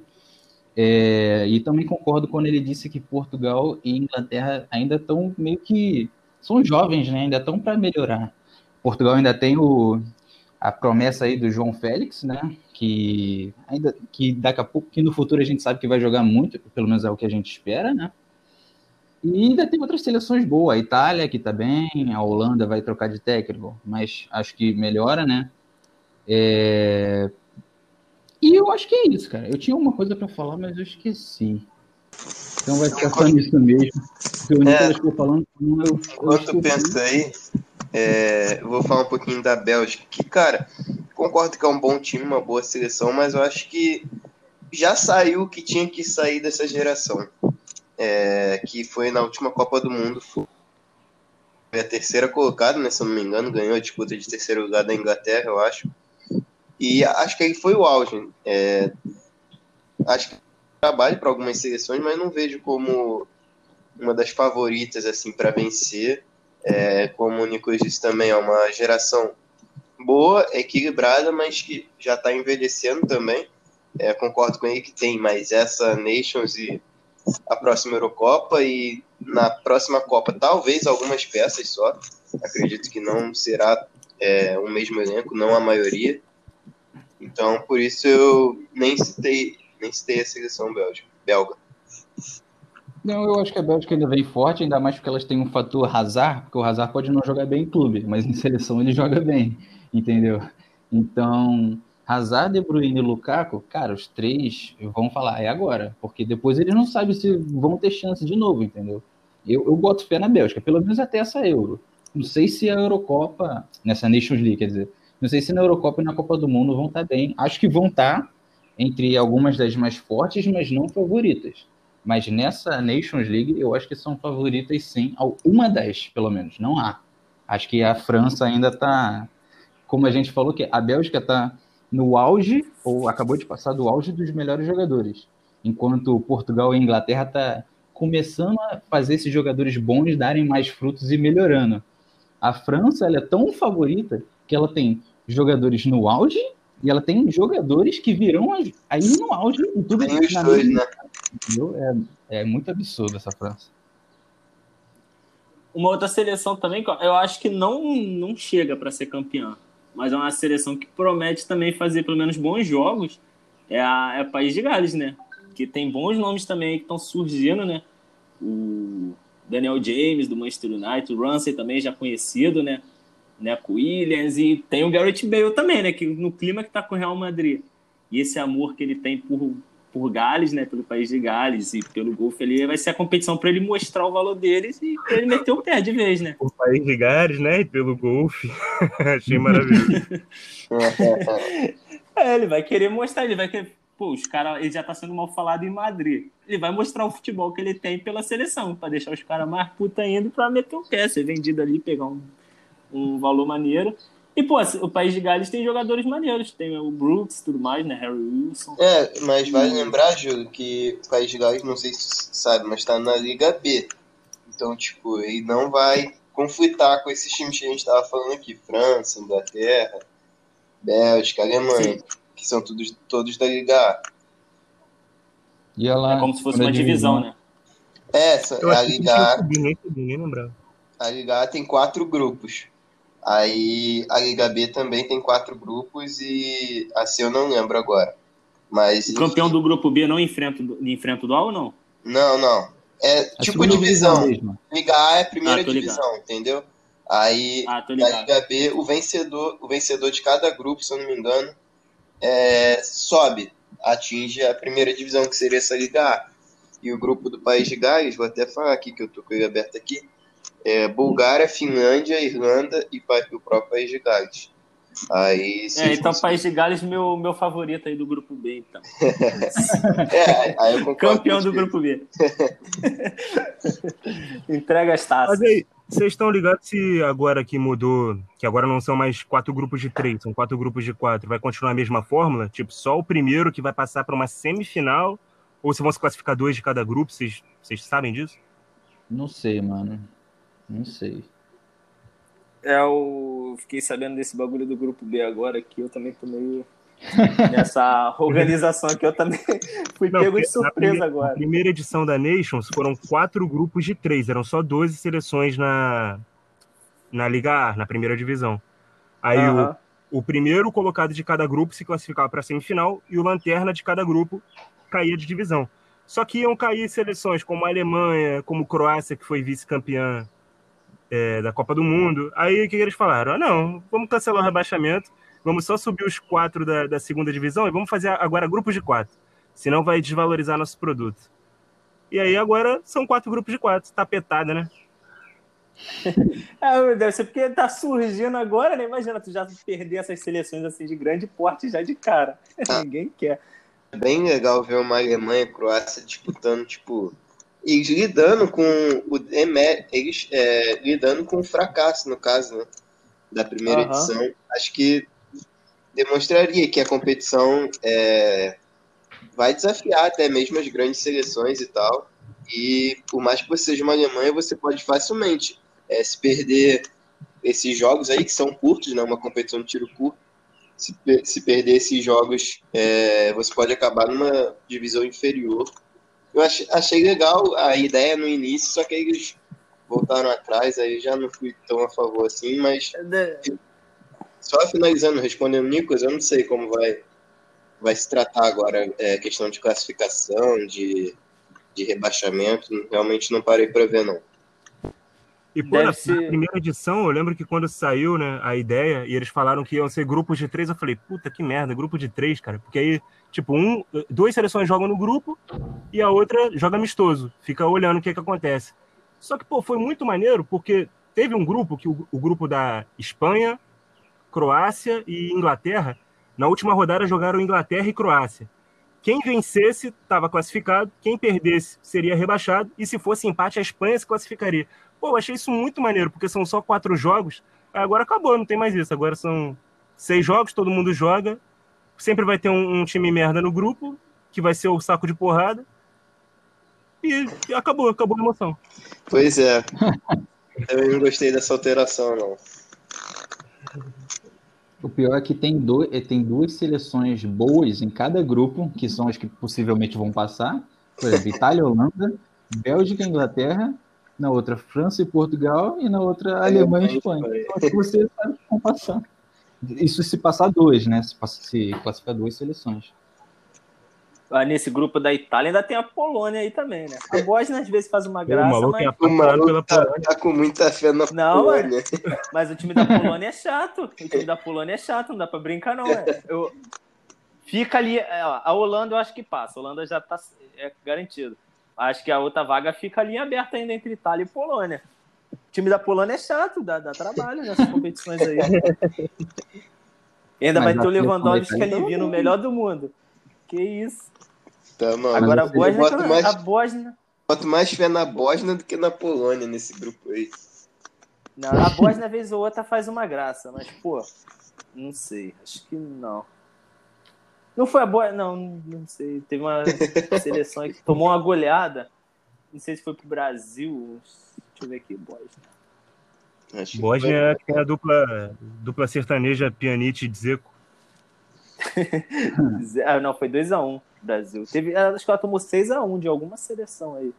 É, e também concordo quando ele disse que Portugal e Inglaterra ainda estão meio que. são jovens, né? Ainda estão para melhorar. Portugal ainda tem o, a promessa aí do João Félix, né? Que ainda que daqui a pouco, que no futuro a gente sabe que vai jogar muito, pelo menos é o que a gente espera, né? E ainda tem outras seleções boas. A Itália, que tá bem, a Holanda vai trocar de técnico, mas acho que melhora, né? É... E eu acho que é isso, cara. Eu tinha uma coisa para falar, mas eu esqueci. Então vai ficar só nisso mesmo. Porque o Nicolas ficou falando. Eu, Enquanto eu pensa aí, é, vou falar um pouquinho da Bélgica. Que, cara, concordo que é um bom time, uma boa seleção, mas eu acho que já saiu o que tinha que sair dessa geração. É, que foi na última Copa do Mundo. Foi a terceira colocada, né, se eu não me engano, ganhou a disputa de terceiro lugar da Inglaterra, eu acho. E acho que aí foi o auge. É, acho que trabalho para algumas seleções, mas não vejo como uma das favoritas assim para vencer. É, como o Nicolas disse também, é uma geração boa, equilibrada, mas que já está envelhecendo também. É, concordo com ele que tem mais essa Nations e a próxima Eurocopa e na próxima Copa talvez algumas peças só. Acredito que não será é, o mesmo elenco, não a maioria. Então, por isso eu nem citei, nem citei a seleção belga. belga. Não, eu acho que a Bélgica ainda vem forte, ainda mais porque elas têm um fator Hazard, porque o Hazard pode não jogar bem em clube, mas em seleção ele joga bem, entendeu? Então, Hazard, De Bruyne e Lukaku, cara, os três vão falar, é agora, porque depois eles não sabem se vão ter chance de novo, entendeu? Eu, eu boto fé na Bélgica, pelo menos até essa Euro. Não sei se a Eurocopa, nessa Nations League, quer dizer, não sei se na Eurocopa e na Copa do Mundo vão estar tá bem. Acho que vão estar tá entre algumas das mais fortes, mas não favoritas. Mas nessa Nations League, eu acho que são favoritas sim, uma das, pelo menos. Não há. Acho que a França ainda está, como a gente falou, que a Bélgica está no auge, ou acabou de passar do auge dos melhores jogadores. Enquanto Portugal e Inglaterra está começando a fazer esses jogadores bons darem mais frutos e melhorando. A França ela é tão favorita que ela tem jogadores no auge e ela tem jogadores que virão aí no auge e tudo tem os dois, né? É, é muito absurdo essa França. Uma outra seleção também, eu acho que não, não chega para ser campeã, mas é uma seleção que promete também fazer pelo menos bons jogos. É a é País de Gales, né? Que tem bons nomes também que estão surgindo, né? O Daniel James do Manchester United, o Ramsey também já conhecido, né? né, com o Williams, e tem o Garrett Bale também, né, que no clima que tá com o Real Madrid. E esse amor que ele tem por, por Gales, né, pelo país de Gales e pelo golfe ali, vai ser a competição para ele mostrar o valor deles e ele meter o pé de vez, né? O país de Gales, né, e pelo golfe. Achei maravilhoso. é, ele vai querer mostrar, ele vai querer pô, os caras, ele já tá sendo mal falado em Madrid. Ele vai mostrar o futebol que ele tem pela seleção, para deixar os caras mais puta ainda para meter o pé, ser vendido ali, pegar um um valor maneiro. E, pô, o País de Gales tem jogadores maneiros. Tem o Brooks e tudo mais, né? Harry Wilson. É, mas vale lembrar, Júlio, que o País de Gales, não sei se você sabe, mas tá na Liga B. Então, tipo, ele não vai conflitar com esses times que a gente tava falando aqui. França, Inglaterra, Bélgica, Alemanha. Sim. Que são todos, todos da Liga A. E ela, é como se fosse uma divisão, né? É, a Liga A. Nem, nem lembrava. A Liga A tem quatro grupos. Aí a Liga B também tem quatro grupos e assim eu não lembro agora. Mas, o campeão do grupo B não enfrenta, enfrenta o dual ou não? Não, não. É a tipo divisão. Liga A é a primeira ah, divisão, entendeu? Aí ah, na Liga B, o vencedor, o vencedor de cada grupo, se eu não me engano, é, sobe, atinge a primeira divisão, que seria essa Liga A. E o grupo do País de Gales, vou até falar aqui que eu tô com ele aberto aqui, é, Bulgária, Finlândia, Irlanda e o próprio País de Gales. Aí, é, então o País de Gales meu meu favorito aí do grupo B, então. é, aí eu Campeão do grupo B. Entrega as taças. Mas aí, vocês estão ligados se agora que mudou, que agora não são mais quatro grupos de três, são quatro grupos de quatro, vai continuar a mesma fórmula? Tipo, só o primeiro que vai passar para uma semifinal? Ou se vão se classificar dois de cada grupo? Vocês, vocês sabem disso? Não sei, mano. Não sei. É, eu fiquei sabendo desse bagulho do grupo B agora que eu também tô meio nessa organização aqui. Eu também fui Não, pego de surpresa primeira, agora. Na primeira edição da Nations foram quatro grupos de três, eram só 12 seleções na, na Liga A, na primeira divisão. Aí uh -huh. o, o primeiro colocado de cada grupo se classificava para a semifinal e o lanterna de cada grupo caía de divisão. Só que iam cair seleções como a Alemanha, como a Croácia, que foi vice-campeã é, da Copa do Mundo. Aí o que eles falaram? Ah, não, vamos cancelar o rebaixamento, vamos só subir os quatro da, da segunda divisão e vamos fazer agora grupos de quatro. Senão vai desvalorizar nosso produto. E aí agora são quatro grupos de quatro, tapetada, né? é, deve ser porque tá surgindo agora, né? Imagina, tu já perder essas seleções assim de grande porte já de cara. Ah. Ninguém quer. É bem legal ver uma Alemanha e Croácia disputando, tipo, e lidando com o eles é, lidando com o fracasso, no caso, né, da primeira uhum. edição. Acho que demonstraria que a competição é, vai desafiar até mesmo as grandes seleções e tal. E por mais que você seja uma Alemanha, você pode facilmente é, se perder esses jogos aí, que são curtos, né? Uma competição de tiro curto. Se, se perder esses jogos, é, você pode acabar numa divisão inferior. Eu achei, achei legal a ideia no início, só que aí eles voltaram atrás, aí já não fui tão a favor assim, mas só finalizando, respondendo Nicolas, eu não sei como vai, vai se tratar agora é, questão de classificação, de, de rebaixamento, realmente não parei para ver não. E pô, na, ser... primeira edição, eu lembro que quando saiu né, a ideia, e eles falaram que iam ser grupos de três, eu falei, puta que merda, grupo de três, cara. Porque aí, tipo, um, duas seleções jogam no grupo e a outra joga amistoso, fica olhando o que, que acontece. Só que, pô, foi muito maneiro, porque teve um grupo, que o, o grupo da Espanha, Croácia e Inglaterra, na última rodada jogaram Inglaterra e Croácia. Quem vencesse estava classificado, quem perdesse seria rebaixado, e se fosse empate, a Espanha se classificaria. Pô, achei isso muito maneiro, porque são só quatro jogos. Agora acabou, não tem mais isso. Agora são seis jogos, todo mundo joga. Sempre vai ter um, um time merda no grupo, que vai ser o saco de porrada. E, e acabou, acabou a emoção. Pois é. eu não gostei dessa alteração, não. O pior é que tem, dois, tem duas seleções boas em cada grupo, que são as que possivelmente vão passar. Por exemplo, Itália, Holanda, Bélgica, Inglaterra na outra França e Portugal, e na outra Alemanha e Espanha. Então, você sabe que vão passar. Isso se passar dois, né? Se, passa, se classificar duas seleções. Ah, nesse grupo da Itália ainda tem a Polônia aí também, né? A Bósnia às vezes faz uma graça, o mas... O maluco tá, tá, com muita fé na não, Polônia. Mas, mas, o time da Polônia é chato. O time da Polônia é chato, não dá pra brincar não, né? Eu... Fica ali... É, a Holanda eu acho que passa. A Holanda já tá é garantido. Acho que a outra vaga fica ali aberta ainda entre Itália e Polônia. O time da Polônia é chato, dá, dá trabalho nessas competições aí. E ainda Mas vai ter o Lewandowski ali vindo o melhor do mundo. Que isso. Tá, mano. Agora a Bósnia, mais, a Bósnia. Boto mais fé na Bósnia do que na Polônia nesse grupo aí. Não, a Bósnia, vez ou outra, faz uma graça, mas, pô, não sei. Acho que não. Não foi a boa. Não, não sei. Teve uma seleção que tomou uma goleada. Não sei se foi pro Brasil. Deixa eu ver aqui, Bosnia. Bosnia é, é a dupla, dupla sertaneja Pianite e Dzeko. ah, não, foi 2x1 um, Brasil. Teve, acho que ela tomou 6x1 de alguma seleção aí.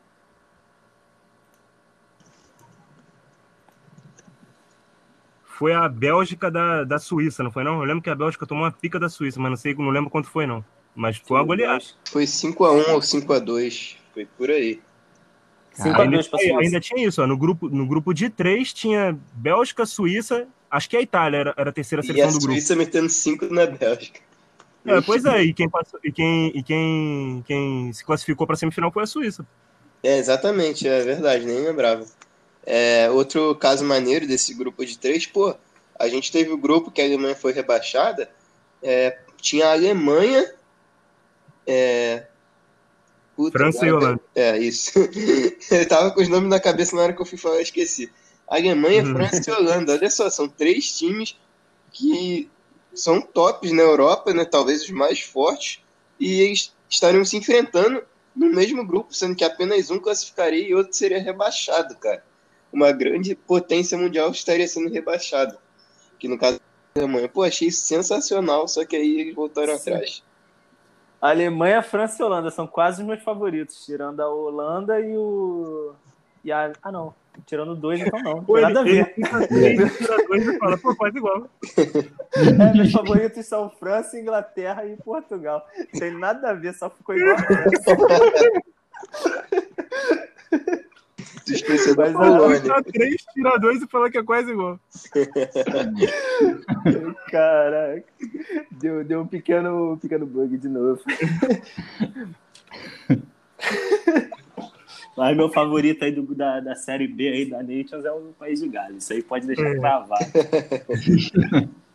foi a Bélgica da, da Suíça, não foi não? Eu lembro que a Bélgica tomou uma pica da Suíça, mas não sei, não lembro quanto foi não. Mas foi uma goleada. Foi 5x1 ou 5x2, foi por aí. Ainda, tinha, ainda tinha isso, ó, no, grupo, no grupo de três tinha Bélgica, Suíça, acho que a Itália era, era a terceira seleção do grupo. E a Suíça metendo 5 na Bélgica. É, pois é, e quem, passou, e quem, e quem, quem se classificou para a semifinal foi a Suíça. É, exatamente, é verdade, nem lembrava. É, outro caso maneiro desse grupo de três, pô, a gente teve o grupo que a Alemanha foi rebaixada, é, tinha a Alemanha, é, Puta, França e Holanda. É, isso. eu tava com os nomes na cabeça na hora que eu fui falar, eu esqueci. Alemanha, uhum. França e Holanda. Olha só, são três times que são tops na Europa, né? Talvez os mais fortes. E eles estariam se enfrentando no mesmo grupo, sendo que apenas um classificaria e outro seria rebaixado, cara uma grande potência mundial estaria sendo rebaixada. Que no caso da Alemanha. Pô, achei isso sensacional, só que aí eles voltaram Sim. atrás. Alemanha, França e Holanda são quase os meus favoritos, tirando a Holanda e o. E a... Ah, não. Tirando dois, então não. Pô, nada ele, a ver. Ele tira dois e fala, pô, faz igual. É, meus favoritos são França, Inglaterra e Portugal. Tem nada a ver, só ficou igual. Esqueceu da Polônia. Tirar três, tira dois e fala que é quase igual. Caraca. Deu, deu um pequeno, pequeno bug de novo. Mas meu favorito aí do, da, da série B aí da Nations é o País de Gales. Isso aí pode deixar gravado.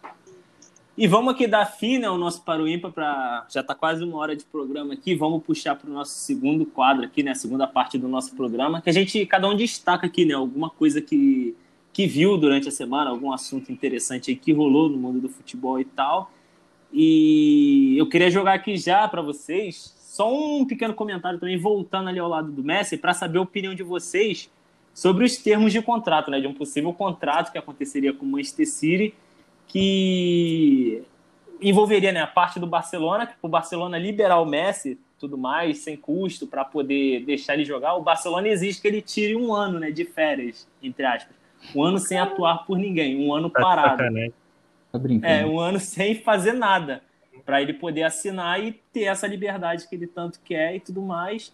E vamos aqui dar fim né, ao nosso Para o Ímpar, pra... já está quase uma hora de programa aqui. Vamos puxar para o nosso segundo quadro aqui, né, a segunda parte do nosso programa, que a gente, cada um destaca aqui, né, alguma coisa que, que viu durante a semana, algum assunto interessante aí que rolou no mundo do futebol e tal. E eu queria jogar aqui já para vocês só um pequeno comentário também, voltando ali ao lado do Messi, para saber a opinião de vocês sobre os termos de contrato, né, de um possível contrato que aconteceria com o Manchester City que envolveria né, a parte do Barcelona, que o Barcelona liberar o Messi, tudo mais, sem custo, para poder deixar ele jogar. O Barcelona exige que ele tire um ano né, de férias, entre aspas. Um ano sem atuar por ninguém, um ano parado. Tá. É, um ano sem fazer nada, para ele poder assinar e ter essa liberdade que ele tanto quer e tudo mais.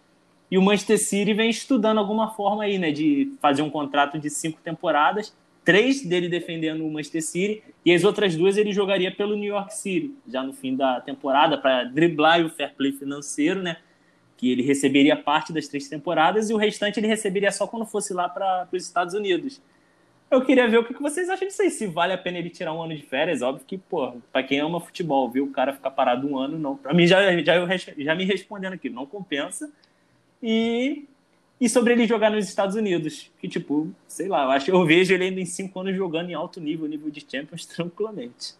E o Manchester City vem estudando alguma forma aí, né, de fazer um contrato de cinco temporadas três dele defendendo o Manchester City e as outras duas ele jogaria pelo New York City, já no fim da temporada, para driblar o fair play financeiro, né? Que ele receberia parte das três temporadas e o restante ele receberia só quando fosse lá para os Estados Unidos. Eu queria ver o que vocês acham disso aí, se vale a pena ele tirar um ano de férias. Óbvio que, pô, para quem ama futebol, viu o cara ficar parado um ano, não. Para mim, já, já, já me respondendo aqui, não compensa. E e sobre ele jogar nos Estados Unidos. Que, tipo, sei lá, eu, acho, eu vejo ele ainda em cinco anos jogando em alto nível, nível de Champions, tranquilamente.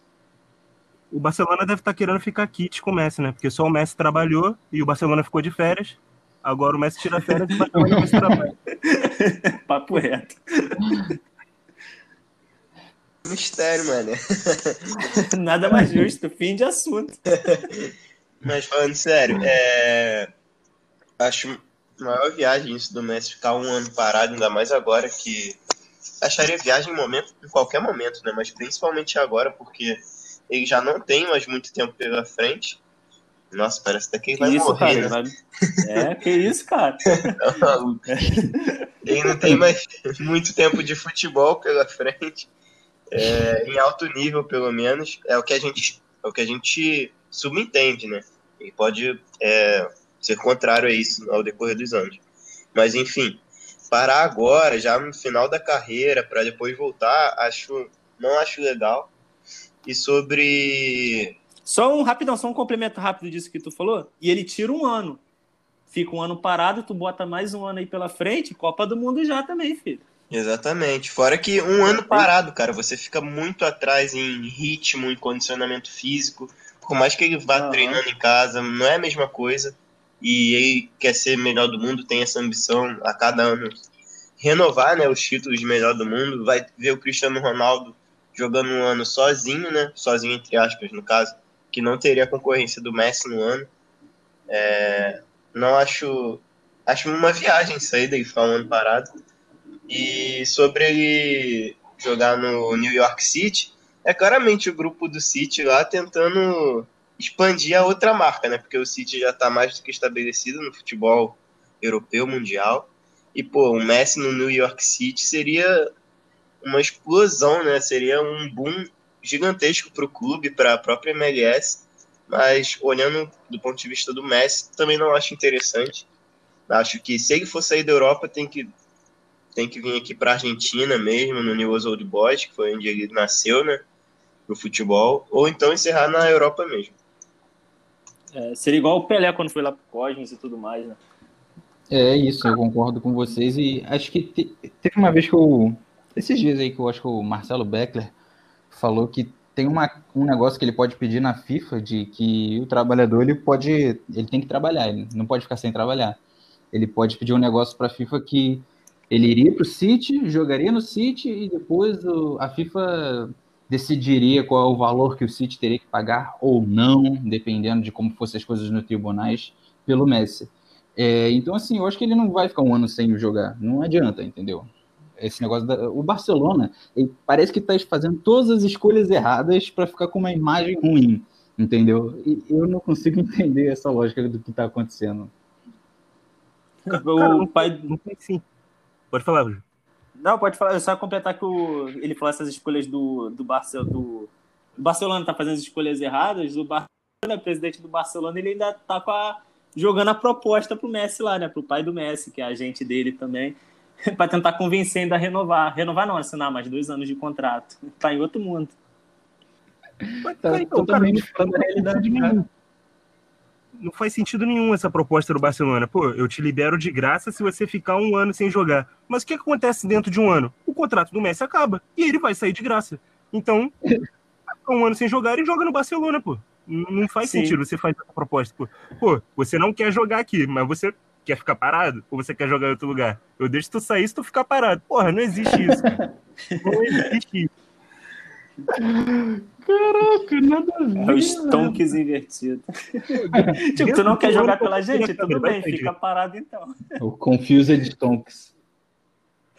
O Barcelona deve estar querendo ficar kit com o Messi, né? Porque só o Messi trabalhou e o Barcelona ficou de férias. Agora o Messi tira férias e o Barcelona não trabalha. Papo reto. Mistério, mano. Nada mais justo, fim de assunto. Mas falando sério, é... acho maior viagem isso do Messi ficar um ano parado, ainda mais agora que acharia viagem em, momento, em qualquer momento, né? Mas principalmente agora, porque ele já não tem mais muito tempo pela frente. Nossa, parece até que ele que vai isso, morrer, cara, né? É, que isso, cara. ele não tem mais muito tempo de futebol pela frente. É, em alto nível, pelo menos. É o que a gente, é o que a gente subentende, né? Ele pode é, ser contrário a isso ao decorrer dos anos. Mas enfim, parar agora, já no final da carreira, para depois voltar, acho não acho legal. E sobre só um rapidão, só um complemento rápido disso que tu falou. E ele tira um ano. Fica um ano parado, tu bota mais um ano aí pela frente, Copa do Mundo já também, filho. Exatamente. Fora que um ano parado, cara, você fica muito atrás em ritmo, em condicionamento físico. Por mais que ele vá uhum. treinando em casa, não é a mesma coisa e ele quer ser melhor do mundo, tem essa ambição a cada ano renovar né, os títulos de melhor do mundo. Vai ver o Cristiano Ronaldo jogando um ano sozinho, né? Sozinho, entre aspas, no caso, que não teria concorrência do Messi no ano. É, não acho. Acho uma viagem sair daí ficar um ano parado. E sobre ele jogar no New York City, é claramente o grupo do City lá tentando expandir a outra marca, né? Porque o City já está mais do que estabelecido no futebol europeu, mundial. E, pô, o Messi no New York City seria uma explosão, né? Seria um boom gigantesco para o clube, para a própria MLS. Mas, olhando do ponto de vista do Messi, também não acho interessante. Acho que se ele for sair da Europa, tem que, tem que vir aqui para a Argentina mesmo, no Newell's Old Boys, que foi onde ele nasceu, né? Pro futebol. Ou então encerrar na Europa mesmo. É, seria igual o Pelé quando foi lá pro Cosmos e tudo mais, né? É isso, eu concordo com vocês. E acho que te, teve uma vez que eu. Esses dias aí que eu acho que o Marcelo Beckler falou que tem uma, um negócio que ele pode pedir na FIFA de que o trabalhador ele pode. Ele tem que trabalhar, ele não pode ficar sem trabalhar. Ele pode pedir um negócio para a FIFA que ele iria para o City, jogaria no City e depois o, a FIFA decidiria qual é o valor que o City teria que pagar ou não, dependendo de como fossem as coisas no tribunais, pelo Messi. É, então, assim, eu acho que ele não vai ficar um ano sem jogar. Não adianta, entendeu? Esse negócio da... O Barcelona parece que está fazendo todas as escolhas erradas para ficar com uma imagem ruim, entendeu? E eu não consigo entender essa lógica do que está acontecendo. O pai. Sim. Pode falar, Ju. Não, pode falar. Eu só completar que o, ele falou essas escolhas do, do, Barcel, do, o Barcelona tá fazendo as escolhas erradas. O Barcelona, presidente do Barcelona, ele ainda tá com a, jogando a proposta pro Messi lá, né? Pro pai do Messi, que é agente dele também, para tentar convencer ainda a renovar. Renovar não, assinar mais dois anos de contrato. Tá em outro mundo. Tá, tá totalmente fora da realidade, cara não faz sentido nenhum essa proposta do Barcelona. Pô, eu te libero de graça se você ficar um ano sem jogar. Mas o que acontece dentro de um ano? O contrato do Messi acaba e ele vai sair de graça. Então, um ano sem jogar e joga no Barcelona, pô. Não faz Sim. sentido você fazer essa proposta. Pô. pô, você não quer jogar aqui, mas você quer ficar parado? Ou você quer jogar em outro lugar? Eu deixo tu sair se tu ficar parado. Porra, não existe isso. não existe isso. Caraca, nada a ver. É o Stonks invertido. tipo, tu não quer jogar pela gente? Tudo bem, fica parado então. O Confused Stonks.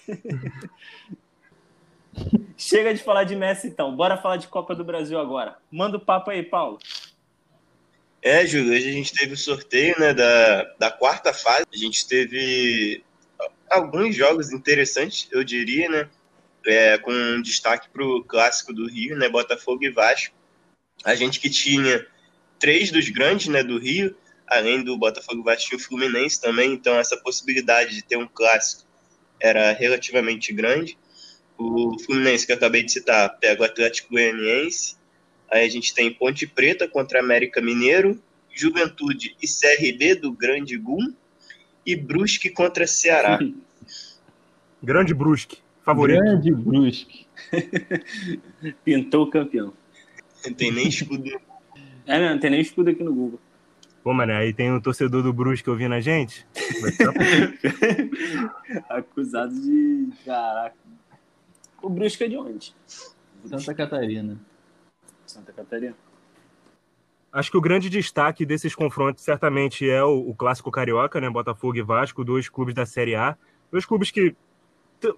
Chega de falar de Messi então. Bora falar de Copa do Brasil agora. Manda o papo aí, Paulo. É, Júlio, hoje a gente teve o sorteio né, da, da quarta fase. A gente teve alguns jogos interessantes, eu diria, né? É, com destaque para o clássico do Rio, né, Botafogo e Vasco. A gente que tinha três dos grandes né, do Rio, além do Botafogo, Vasco e o Fluminense também, então essa possibilidade de ter um clássico era relativamente grande. O Fluminense, que eu acabei de citar, pega o Atlético Goianiense, aí a gente tem Ponte Preta contra América Mineiro, Juventude e CRB do Grande Gum, e Brusque contra Ceará. Grande Brusque. Favorito. Grande Brusque. Pintou o campeão. Não tem nem escudo. É, não, não tem nem escudo aqui no Google. Pô, mano, aí tem um torcedor do Brusque ouvindo a gente. Acusado de. Caraca. O Brusque é de onde? Santa Catarina. Santa Catarina. Acho que o grande destaque desses confrontos certamente é o, o clássico carioca, né? Botafogo e Vasco, dois clubes da Série A. Dois clubes que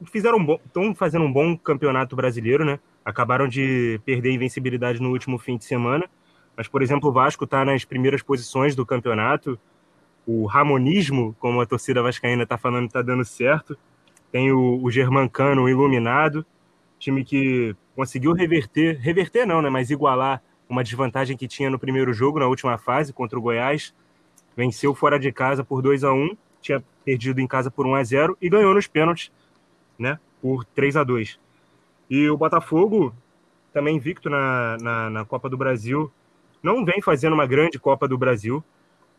fizeram estão fazendo um bom campeonato brasileiro, né? Acabaram de perder a invencibilidade no último fim de semana. Mas, por exemplo, o Vasco está nas primeiras posições do campeonato. O Ramonismo, como a torcida vascaína está falando, está dando certo. Tem o, o Germancano iluminado, time que conseguiu reverter, reverter não, né? Mas igualar uma desvantagem que tinha no primeiro jogo, na última fase, contra o Goiás. Venceu fora de casa por 2 a 1 tinha perdido em casa por 1 a 0 e ganhou nos pênaltis né? Por 3 a 2 E o Botafogo, também invicto na, na, na Copa do Brasil, não vem fazendo uma grande Copa do Brasil.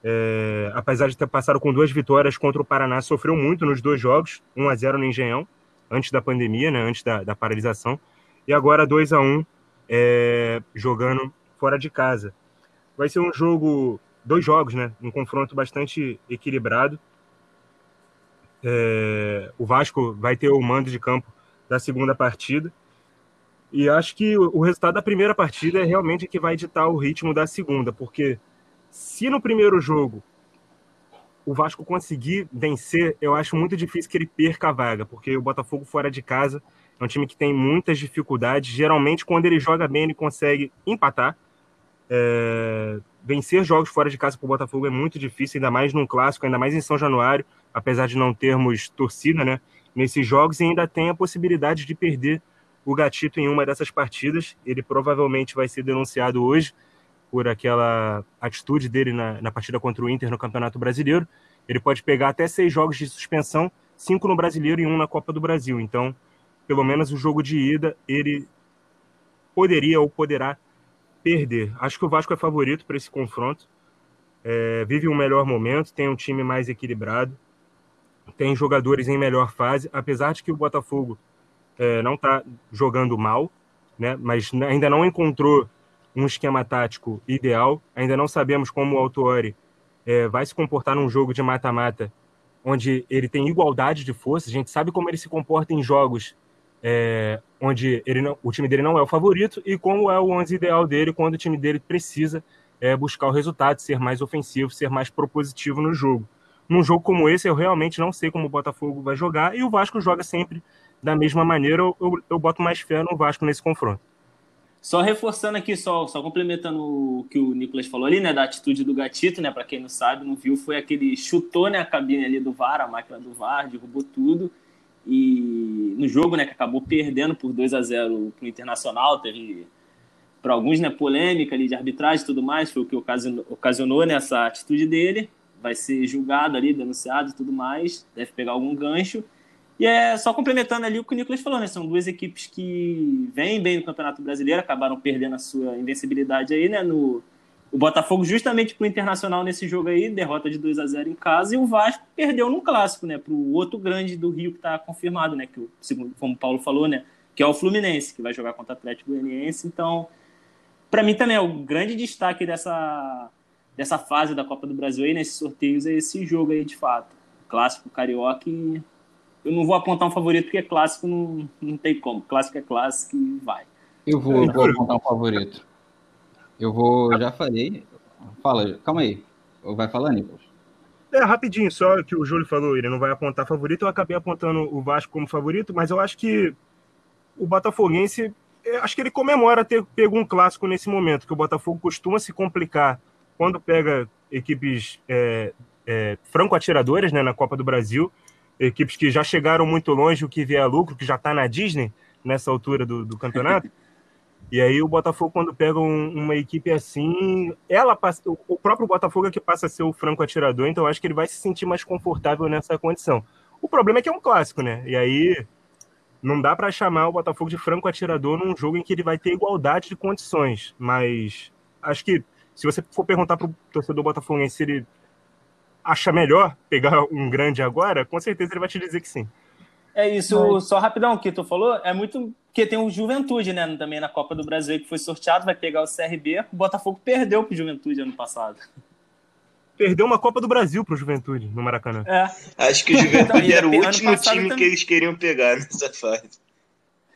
É, apesar de ter passado com duas vitórias contra o Paraná, sofreu muito nos dois jogos, 1 a 0 no Engenhão, antes da pandemia, né, antes da, da paralisação, e agora 2 a 1 é, jogando fora de casa. Vai ser um jogo, dois jogos, né, um confronto bastante equilibrado. É, o Vasco vai ter o mando de campo da segunda partida. E acho que o resultado da primeira partida é realmente que vai ditar o ritmo da segunda, porque se no primeiro jogo o Vasco conseguir vencer, eu acho muito difícil que ele perca a vaga, porque o Botafogo fora de casa é um time que tem muitas dificuldades. Geralmente, quando ele joga bem, ele consegue empatar. É... Vencer jogos fora de casa para o Botafogo é muito difícil, ainda mais num clássico, ainda mais em São Januário apesar de não termos torcida né, nesses jogos, e ainda tem a possibilidade de perder o Gatito em uma dessas partidas. Ele provavelmente vai ser denunciado hoje por aquela atitude dele na, na partida contra o Inter no Campeonato Brasileiro. Ele pode pegar até seis jogos de suspensão, cinco no Brasileiro e um na Copa do Brasil. Então, pelo menos o jogo de ida, ele poderia ou poderá perder. Acho que o Vasco é favorito para esse confronto. É, vive um melhor momento, tem um time mais equilibrado tem jogadores em melhor fase, apesar de que o Botafogo é, não está jogando mal, né? mas ainda não encontrou um esquema tático ideal, ainda não sabemos como o Autuori é, vai se comportar num jogo de mata-mata, onde ele tem igualdade de força, a gente sabe como ele se comporta em jogos é, onde ele não, o time dele não é o favorito e como é o 11 ideal dele quando o time dele precisa é, buscar o resultado, ser mais ofensivo, ser mais propositivo no jogo num jogo como esse, eu realmente não sei como o Botafogo vai jogar, e o Vasco joga sempre da mesma maneira, eu, eu, eu boto mais fé no Vasco nesse confronto. Só reforçando aqui, só, só complementando o que o Nicolas falou ali, né, da atitude do Gatito, né, para quem não sabe, não viu, foi aquele chutou, né, a cabine ali do VAR, a máquina do VAR, derrubou tudo. E no jogo, né, que acabou perdendo por 2 a 0 pro Internacional, teve para alguns, né, polêmica ali de arbitragem e tudo mais, foi o que ocasionou, ocasionou nessa né, atitude dele. Vai ser julgado ali, denunciado e tudo mais, deve pegar algum gancho. E é só complementando ali o que o Nicolas falou, né? São duas equipes que vêm bem no Campeonato Brasileiro, acabaram perdendo a sua invencibilidade aí, né? No, o Botafogo justamente para o Internacional nesse jogo aí, derrota de 2 a 0 em casa, e o Vasco perdeu num clássico, né? Para o outro grande do Rio que está confirmado, né? Que, o, segundo, como o Paulo falou, né? Que é o Fluminense, que vai jogar contra o Atlético Goianiense. Então, para mim também é o grande destaque dessa, dessa fase da Copa do Brasil aí, nesses sorteios, é esse jogo aí de fato. Clássico carioca e eu não vou apontar um favorito porque clássico não, não tem como. Clássico é clássico e vai. Eu vou, eu vou apontar um favorito. Eu vou, já falei. Fala, calma aí. Vai falando, Nicolas. É, rapidinho, só que o Júlio falou, ele não vai apontar favorito, eu acabei apontando o Vasco como favorito, mas eu acho que o Botafoguense, acho que ele comemora ter pego um clássico nesse momento, que o Botafogo costuma se complicar quando pega equipes é, é, franco-atiradoras né, na Copa do Brasil, equipes que já chegaram muito longe, o que vier lucro, que já está na Disney nessa altura do, do campeonato. e aí o Botafogo, quando pega um, uma equipe assim, ela passa, o próprio Botafogo é que passa a ser o franco atirador, então acho que ele vai se sentir mais confortável nessa condição. O problema é que é um clássico, né? E aí não dá para chamar o Botafogo de franco atirador num jogo em que ele vai ter igualdade de condições, mas acho que se você for perguntar para o torcedor botafoguense se ele acha melhor pegar um grande agora, com certeza ele vai te dizer que sim. É isso, Mas... só rapidão, que tu falou, é muito porque tem o Juventude, né, também na Copa do Brasil que foi sorteado, vai pegar o CRB, o Botafogo perdeu pro Juventude ano passado. Perdeu uma Copa do Brasil pro Juventude no Maracanã. É. Acho que o Juventude era o último time também. que eles queriam pegar nessa fase.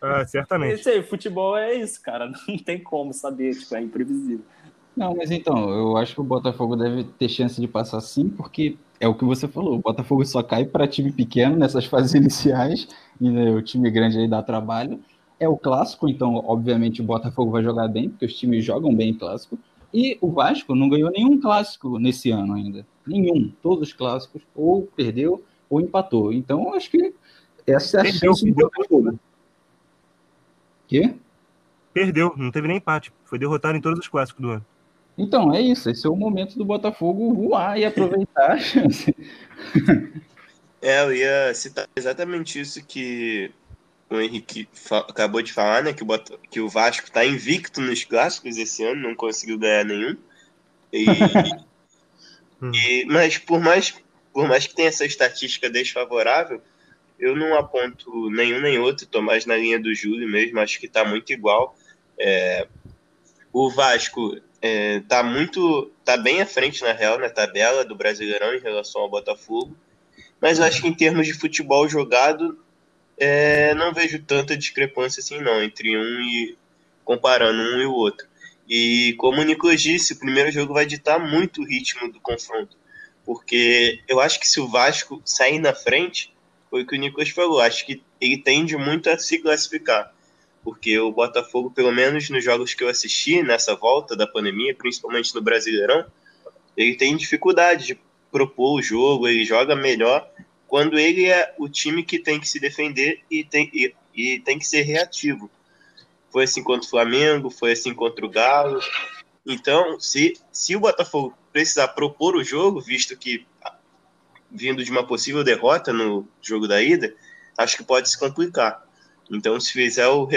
Ah, certamente. Isso aí, futebol é isso, cara. Não tem como saber, tipo, é imprevisível. Não, mas então, eu acho que o Botafogo deve ter chance de passar sim, porque é o que você falou, o Botafogo só cai para time pequeno nessas fases iniciais, e né, o time grande aí dá trabalho. É o clássico, então, obviamente, o Botafogo vai jogar bem, porque os times jogam bem clássico. E o Vasco não ganhou nenhum clássico nesse ano ainda. Nenhum. Todos os clássicos ou perdeu ou empatou. Então, acho que essa é a perdeu, chance do Botafogo. Quê? Perdeu, não teve nem empate. Foi derrotado em todos os clássicos do ano. Então, é isso. Esse é o momento do Botafogo voar e aproveitar a chance. É, eu ia citar exatamente isso que o Henrique acabou de falar, né? Que o, Bot que o Vasco está invicto nos clássicos esse ano, não conseguiu ganhar nenhum. E, hum. e, mas por mais, por mais que tenha essa estatística desfavorável, eu não aponto nenhum nem outro, estou mais na linha do Júlio mesmo, acho que está muito igual. É, o Vasco é, tá muito. tá bem à frente, na real, na tabela do Brasileirão em relação ao Botafogo. Mas eu acho que em termos de futebol jogado, é, não vejo tanta discrepância assim, não, entre um e. comparando um e o outro. E como o Nicolas disse, o primeiro jogo vai ditar muito o ritmo do confronto. Porque eu acho que se o Vasco sair na frente, foi o que o Nicolas falou, acho que ele tende muito a se classificar porque o Botafogo, pelo menos nos jogos que eu assisti nessa volta da pandemia, principalmente no Brasileirão, ele tem dificuldade de propor o jogo, ele joga melhor quando ele é o time que tem que se defender e tem, e, e tem que ser reativo. Foi assim contra o Flamengo, foi assim contra o Galo. Então, se, se o Botafogo precisar propor o jogo, visto que vindo de uma possível derrota no jogo da ida, acho que pode se complicar. Então, se fizer o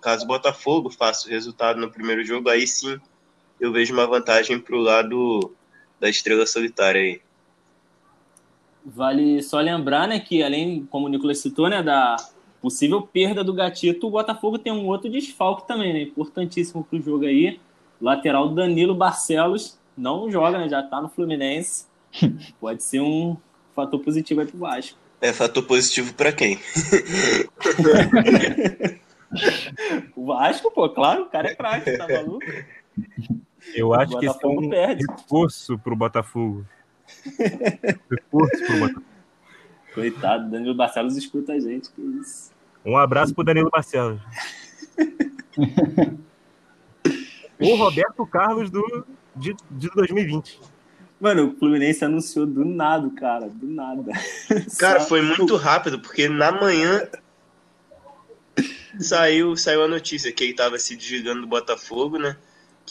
caso o Botafogo faça o resultado no primeiro jogo, aí sim eu vejo uma vantagem para o lado da estrela solitária aí. Vale só lembrar, né, que além, como o Nicolas citou, né, da possível perda do Gatito, o Botafogo tem um outro desfalque também, né, importantíssimo para o jogo aí. Lateral Danilo Barcelos não joga, né, já está no Fluminense. Pode ser um fator positivo aí para o Vasco. É fator positivo para quem? o Vasco, pô, claro, o cara é craque, tá maluco? Eu acho que esse é um perde. reforço pro Botafogo. Reforço pro Botafogo. Coitado, Danilo Barcelos escuta a gente, que isso. Um abraço pro Danilo Barcelos. O Roberto Carlos do, de, de 2020. Mano, o Fluminense anunciou do nada, cara, do nada. Cara, Só... foi muito rápido, porque na manhã saiu, saiu a notícia que ele tava se desligando do Botafogo, né?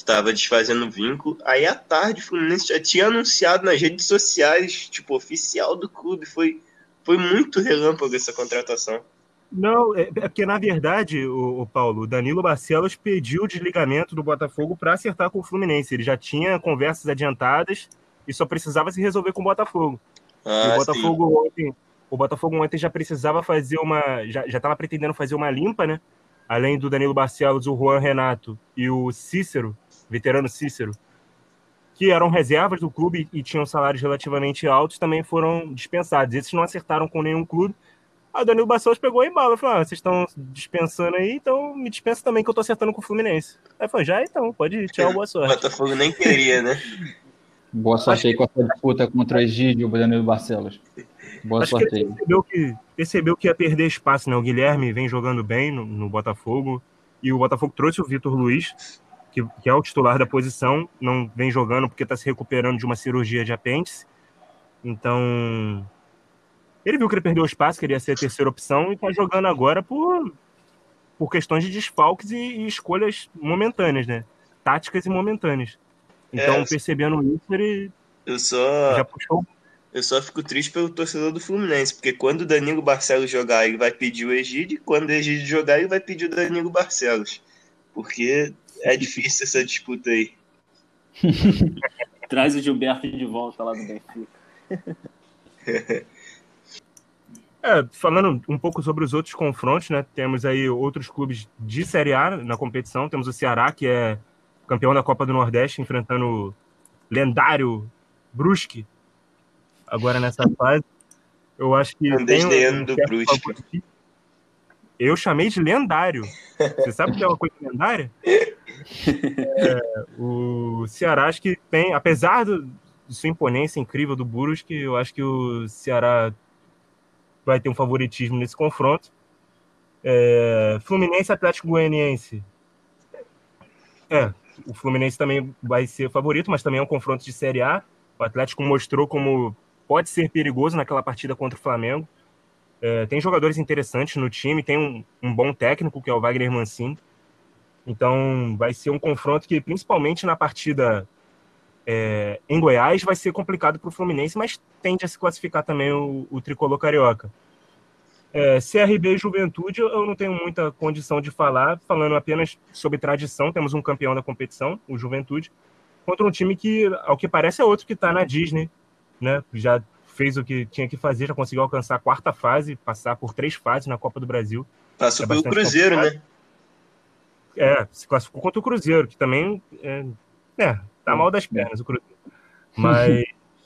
Que tava desfazendo o vínculo. Aí à tarde o Fluminense já tinha anunciado nas redes sociais, tipo, oficial do clube. Foi, foi muito relâmpago essa contratação. Não, é, é porque na verdade, o, o, Paulo, o Danilo Barcelos pediu o desligamento do Botafogo para acertar com o Fluminense. Ele já tinha conversas adiantadas e só precisava se resolver com o Botafogo. Ah, o Botafogo ontem, o Botafogo ontem já precisava fazer uma, já estava pretendendo fazer uma limpa, né? Além do Danilo Barcelos, o Juan Renato e o Cícero, veterano Cícero, que eram reservas do clube e tinham salários relativamente altos, também foram dispensados. Esses não acertaram com nenhum clube Aí o Danilo Barcelos pegou em bala. Falou: ah, vocês estão dispensando aí, então me dispensa também que eu tô acertando com o Fluminense. Aí foi, já então, pode ir, tchau, boa sorte. O Botafogo nem queria, né? boa sorte aí com a sua disputa contra o Egídio e o Danilo Barcelos. Boa Acho sorte aí. Percebeu que, percebeu que ia perder espaço, né? O Guilherme vem jogando bem no, no Botafogo. E o Botafogo trouxe o Vitor Luiz, que, que, é o titular da posição, não vem jogando porque está se recuperando de uma cirurgia de apêndice. Então, ele viu que ele perdeu o espaço, queria ser a terceira opção e está jogando agora por, por questões de desfalques e, e, escolhas momentâneas, né? Táticas e momentâneas. Então, é, percebendo isso, ele eu só, já puxou. Eu só fico triste pelo torcedor do Fluminense, porque quando o Danilo Barcelos jogar, ele vai pedir o Egide, quando o Egide jogar, ele vai pedir o Danilo Barcelos. Porque é difícil essa disputa aí. Traz o Gilberto de volta lá do Benfica. É, falando um pouco sobre os outros confrontos, né? Temos aí outros clubes de Série A na competição. Temos o Ceará, que é campeão da Copa do Nordeste, enfrentando o lendário Brusque. Agora nessa fase. Eu acho que. Tem um, um do Brusque. Eu chamei de lendário. Você sabe o que é uma coisa lendária? É, o Ceará, acho que tem, apesar do, de sua imponência incrível do Brusque, eu acho que o Ceará vai ter um favoritismo nesse confronto. É, Fluminense Atlético Goianiense. É, o Fluminense também vai ser favorito, mas também é um confronto de Série A. O Atlético mostrou como pode ser perigoso naquela partida contra o Flamengo. É, tem jogadores interessantes no time, tem um, um, bom técnico, que é o Wagner Mancini. Então, vai ser um confronto que, principalmente na partida é, em Goiás vai ser complicado para o Fluminense, mas tende a se classificar também o, o tricolor carioca. É, CRB e Juventude, eu não tenho muita condição de falar, falando apenas sobre tradição. Temos um campeão da competição, o Juventude, contra um time que, ao que parece, é outro que está na Disney, né? Já fez o que tinha que fazer, já conseguiu alcançar a quarta fase, passar por três fases na Copa do Brasil. Passou é pelo Cruzeiro, complicado. né? É, se classificou contra o Cruzeiro, que também é, é Tá mal das pernas o Cruzeiro. Mas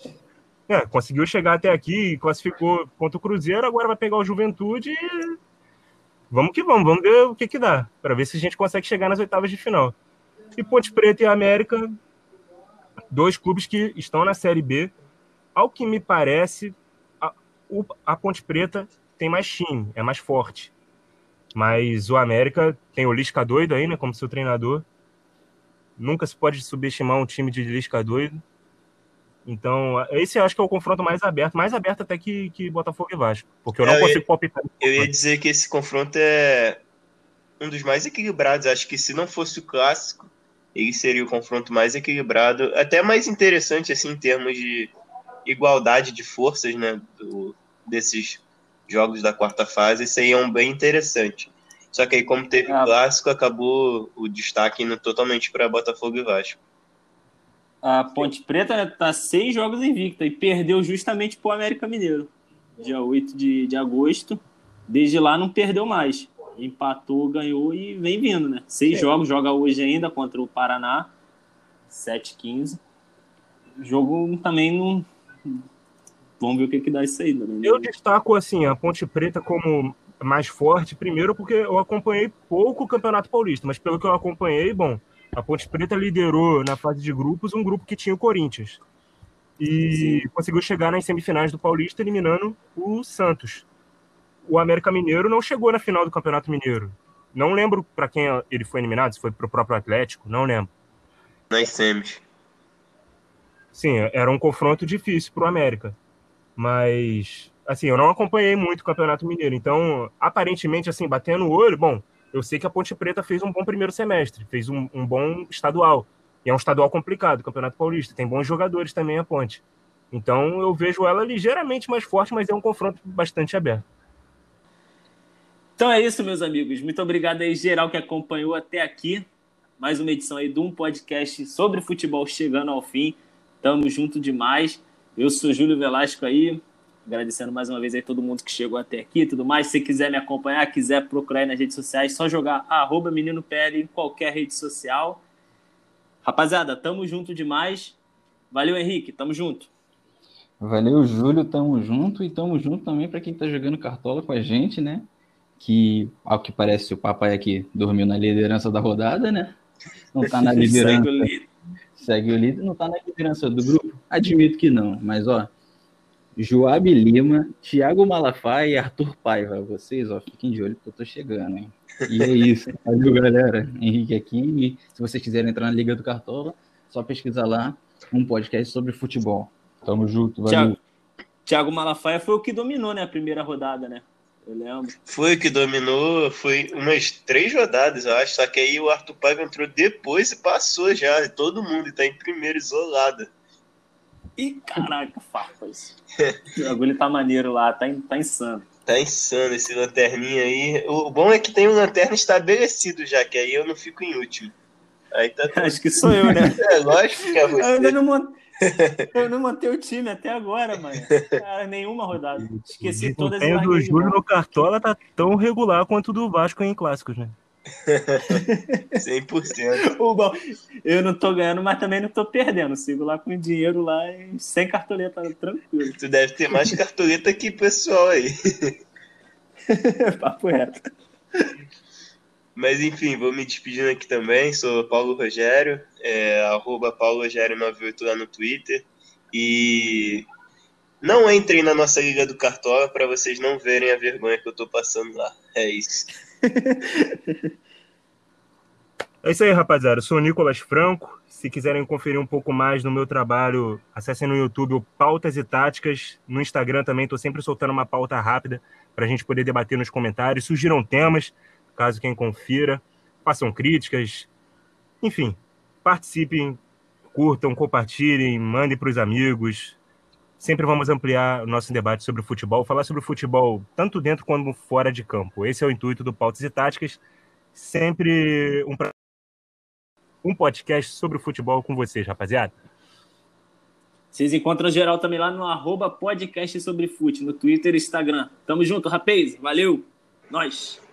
é, conseguiu chegar até aqui, classificou contra o Cruzeiro, agora vai pegar o Juventude e vamos que vamos, vamos ver o que que dá, para ver se a gente consegue chegar nas oitavas de final. E Ponte Preta e América, dois clubes que estão na Série B. Ao que me parece, a, a Ponte Preta tem mais time, é mais forte. Mas o América tem o Lisca doido aí, né, como seu treinador. Nunca se pode subestimar um time de Lisca doido. Então, esse eu acho que é o confronto mais aberto, mais aberto até que, que Botafogo e Vasco, porque eu não é, consigo ia, palpitar. Eu ia dizer que esse confronto é um dos mais equilibrados. Acho que se não fosse o clássico, ele seria o confronto mais equilibrado, até mais interessante assim em termos de igualdade de forças, né, do, desses jogos da quarta fase. Isso aí é um bem interessante. Só que aí, como teve o ah. clássico, acabou o destaque indo totalmente para Botafogo e Vasco. A Ponte Preta está seis jogos invicta e perdeu justamente para o América Mineiro, dia 8 de, de agosto. Desde lá não perdeu mais. Empatou, ganhou e vem vindo, né? Seis jogos, joga hoje ainda contra o Paraná, 7-15. Jogo também não. Vamos ver o que, que dá isso aí. Né? Eu destaco assim a Ponte Preta como mais forte, primeiro porque eu acompanhei pouco o Campeonato Paulista, mas pelo que eu acompanhei, bom, a Ponte Preta liderou na fase de grupos um grupo que tinha o Corinthians. E Sim. conseguiu chegar nas semifinais do Paulista eliminando o Santos. O América Mineiro não chegou na final do Campeonato Mineiro. Não lembro para quem ele foi eliminado, se foi para o próprio Atlético, não lembro. nas semis. Sim, era um confronto difícil para o América. Mas, assim, eu não acompanhei muito o Campeonato Mineiro. Então, aparentemente, assim, batendo o olho, bom, eu sei que a Ponte Preta fez um bom primeiro semestre, fez um, um bom estadual. E é um estadual complicado, o Campeonato Paulista. Tem bons jogadores também a Ponte. Então, eu vejo ela ligeiramente mais forte, mas é um confronto bastante aberto. Então é isso, meus amigos. Muito obrigado aí, geral, que acompanhou até aqui. Mais uma edição aí de um podcast sobre futebol chegando ao fim. Tamo junto demais. Eu sou Júlio Velasco aí, agradecendo mais uma vez aí todo mundo que chegou até aqui e tudo mais. Se quiser me acompanhar, quiser procurar aí nas redes sociais, só jogar arroba Menino PL em qualquer rede social. Rapaziada, tamo junto demais. Valeu, Henrique, tamo junto. Valeu, Júlio, tamo junto e tamo junto também para quem tá jogando cartola com a gente, né? que, ao que parece, o papai aqui dormiu na liderança da rodada, né? Não tá na liderança. Segue, o líder. não tá na liderança do grupo? Admito que não, mas ó, Joab Lima, Thiago Malafaia e Arthur Paiva. Vocês, ó, fiquem de olho porque eu tô chegando, hein? E é isso. Valeu, galera. Henrique aqui. E se vocês quiserem entrar na Liga do Cartola, só pesquisar lá um podcast sobre futebol. Tamo junto, valeu. Thiago, Thiago Malafaia foi o que dominou, né, a primeira rodada, né? Eu lembro. Foi o que dominou, foi umas três rodadas, eu acho. Só que aí o Arthur Paiva entrou depois e passou já. Todo mundo está em primeiro, isolado. Ih, caraca, farpas. o bagulho tá maneiro lá, tá, tá insano. Tá insano esse lanterninha aí. O bom é que tem um lanterna estabelecido já, que aí eu não fico em último. Aí tá... Acho que sou eu, né? É, lógico que é você. Eu ainda não, eu não manter o time até agora, mano. Cara, nenhuma rodada. Esqueci o todas as do Júlio no Cartola tá tão regular quanto o do Vasco em clássicos, né? 100%. O bom, eu não tô ganhando, mas também não tô perdendo. Sigo lá com dinheiro lá sem cartoleta, tranquilo. Tu deve ter mais cartoleta que pessoal aí. Papo reto. Mas enfim, vou me despedindo aqui também. Sou Paulo Rogério, é, arroba Paulo Rogério98 lá no Twitter. E não entrem na nossa Liga do Cartola para vocês não verem a vergonha que eu tô passando lá. É isso. É isso aí, rapaziada. Eu sou o Nicolas Franco. Se quiserem conferir um pouco mais no meu trabalho, acessem no YouTube o Pautas e Táticas. No Instagram também estou sempre soltando uma pauta rápida para a gente poder debater nos comentários. Sugiram temas caso quem confira, façam críticas, enfim, participem, curtam, compartilhem, mandem para os amigos. Sempre vamos ampliar o nosso debate sobre o futebol, falar sobre o futebol tanto dentro quanto fora de campo. Esse é o intuito do Pautas e Táticas. Sempre um, um podcast sobre o futebol com vocês, rapaziada. Vocês encontram geral também lá no arroba podcast sobre fute, no Twitter e Instagram. Tamo junto, rapaz. Valeu. Nós.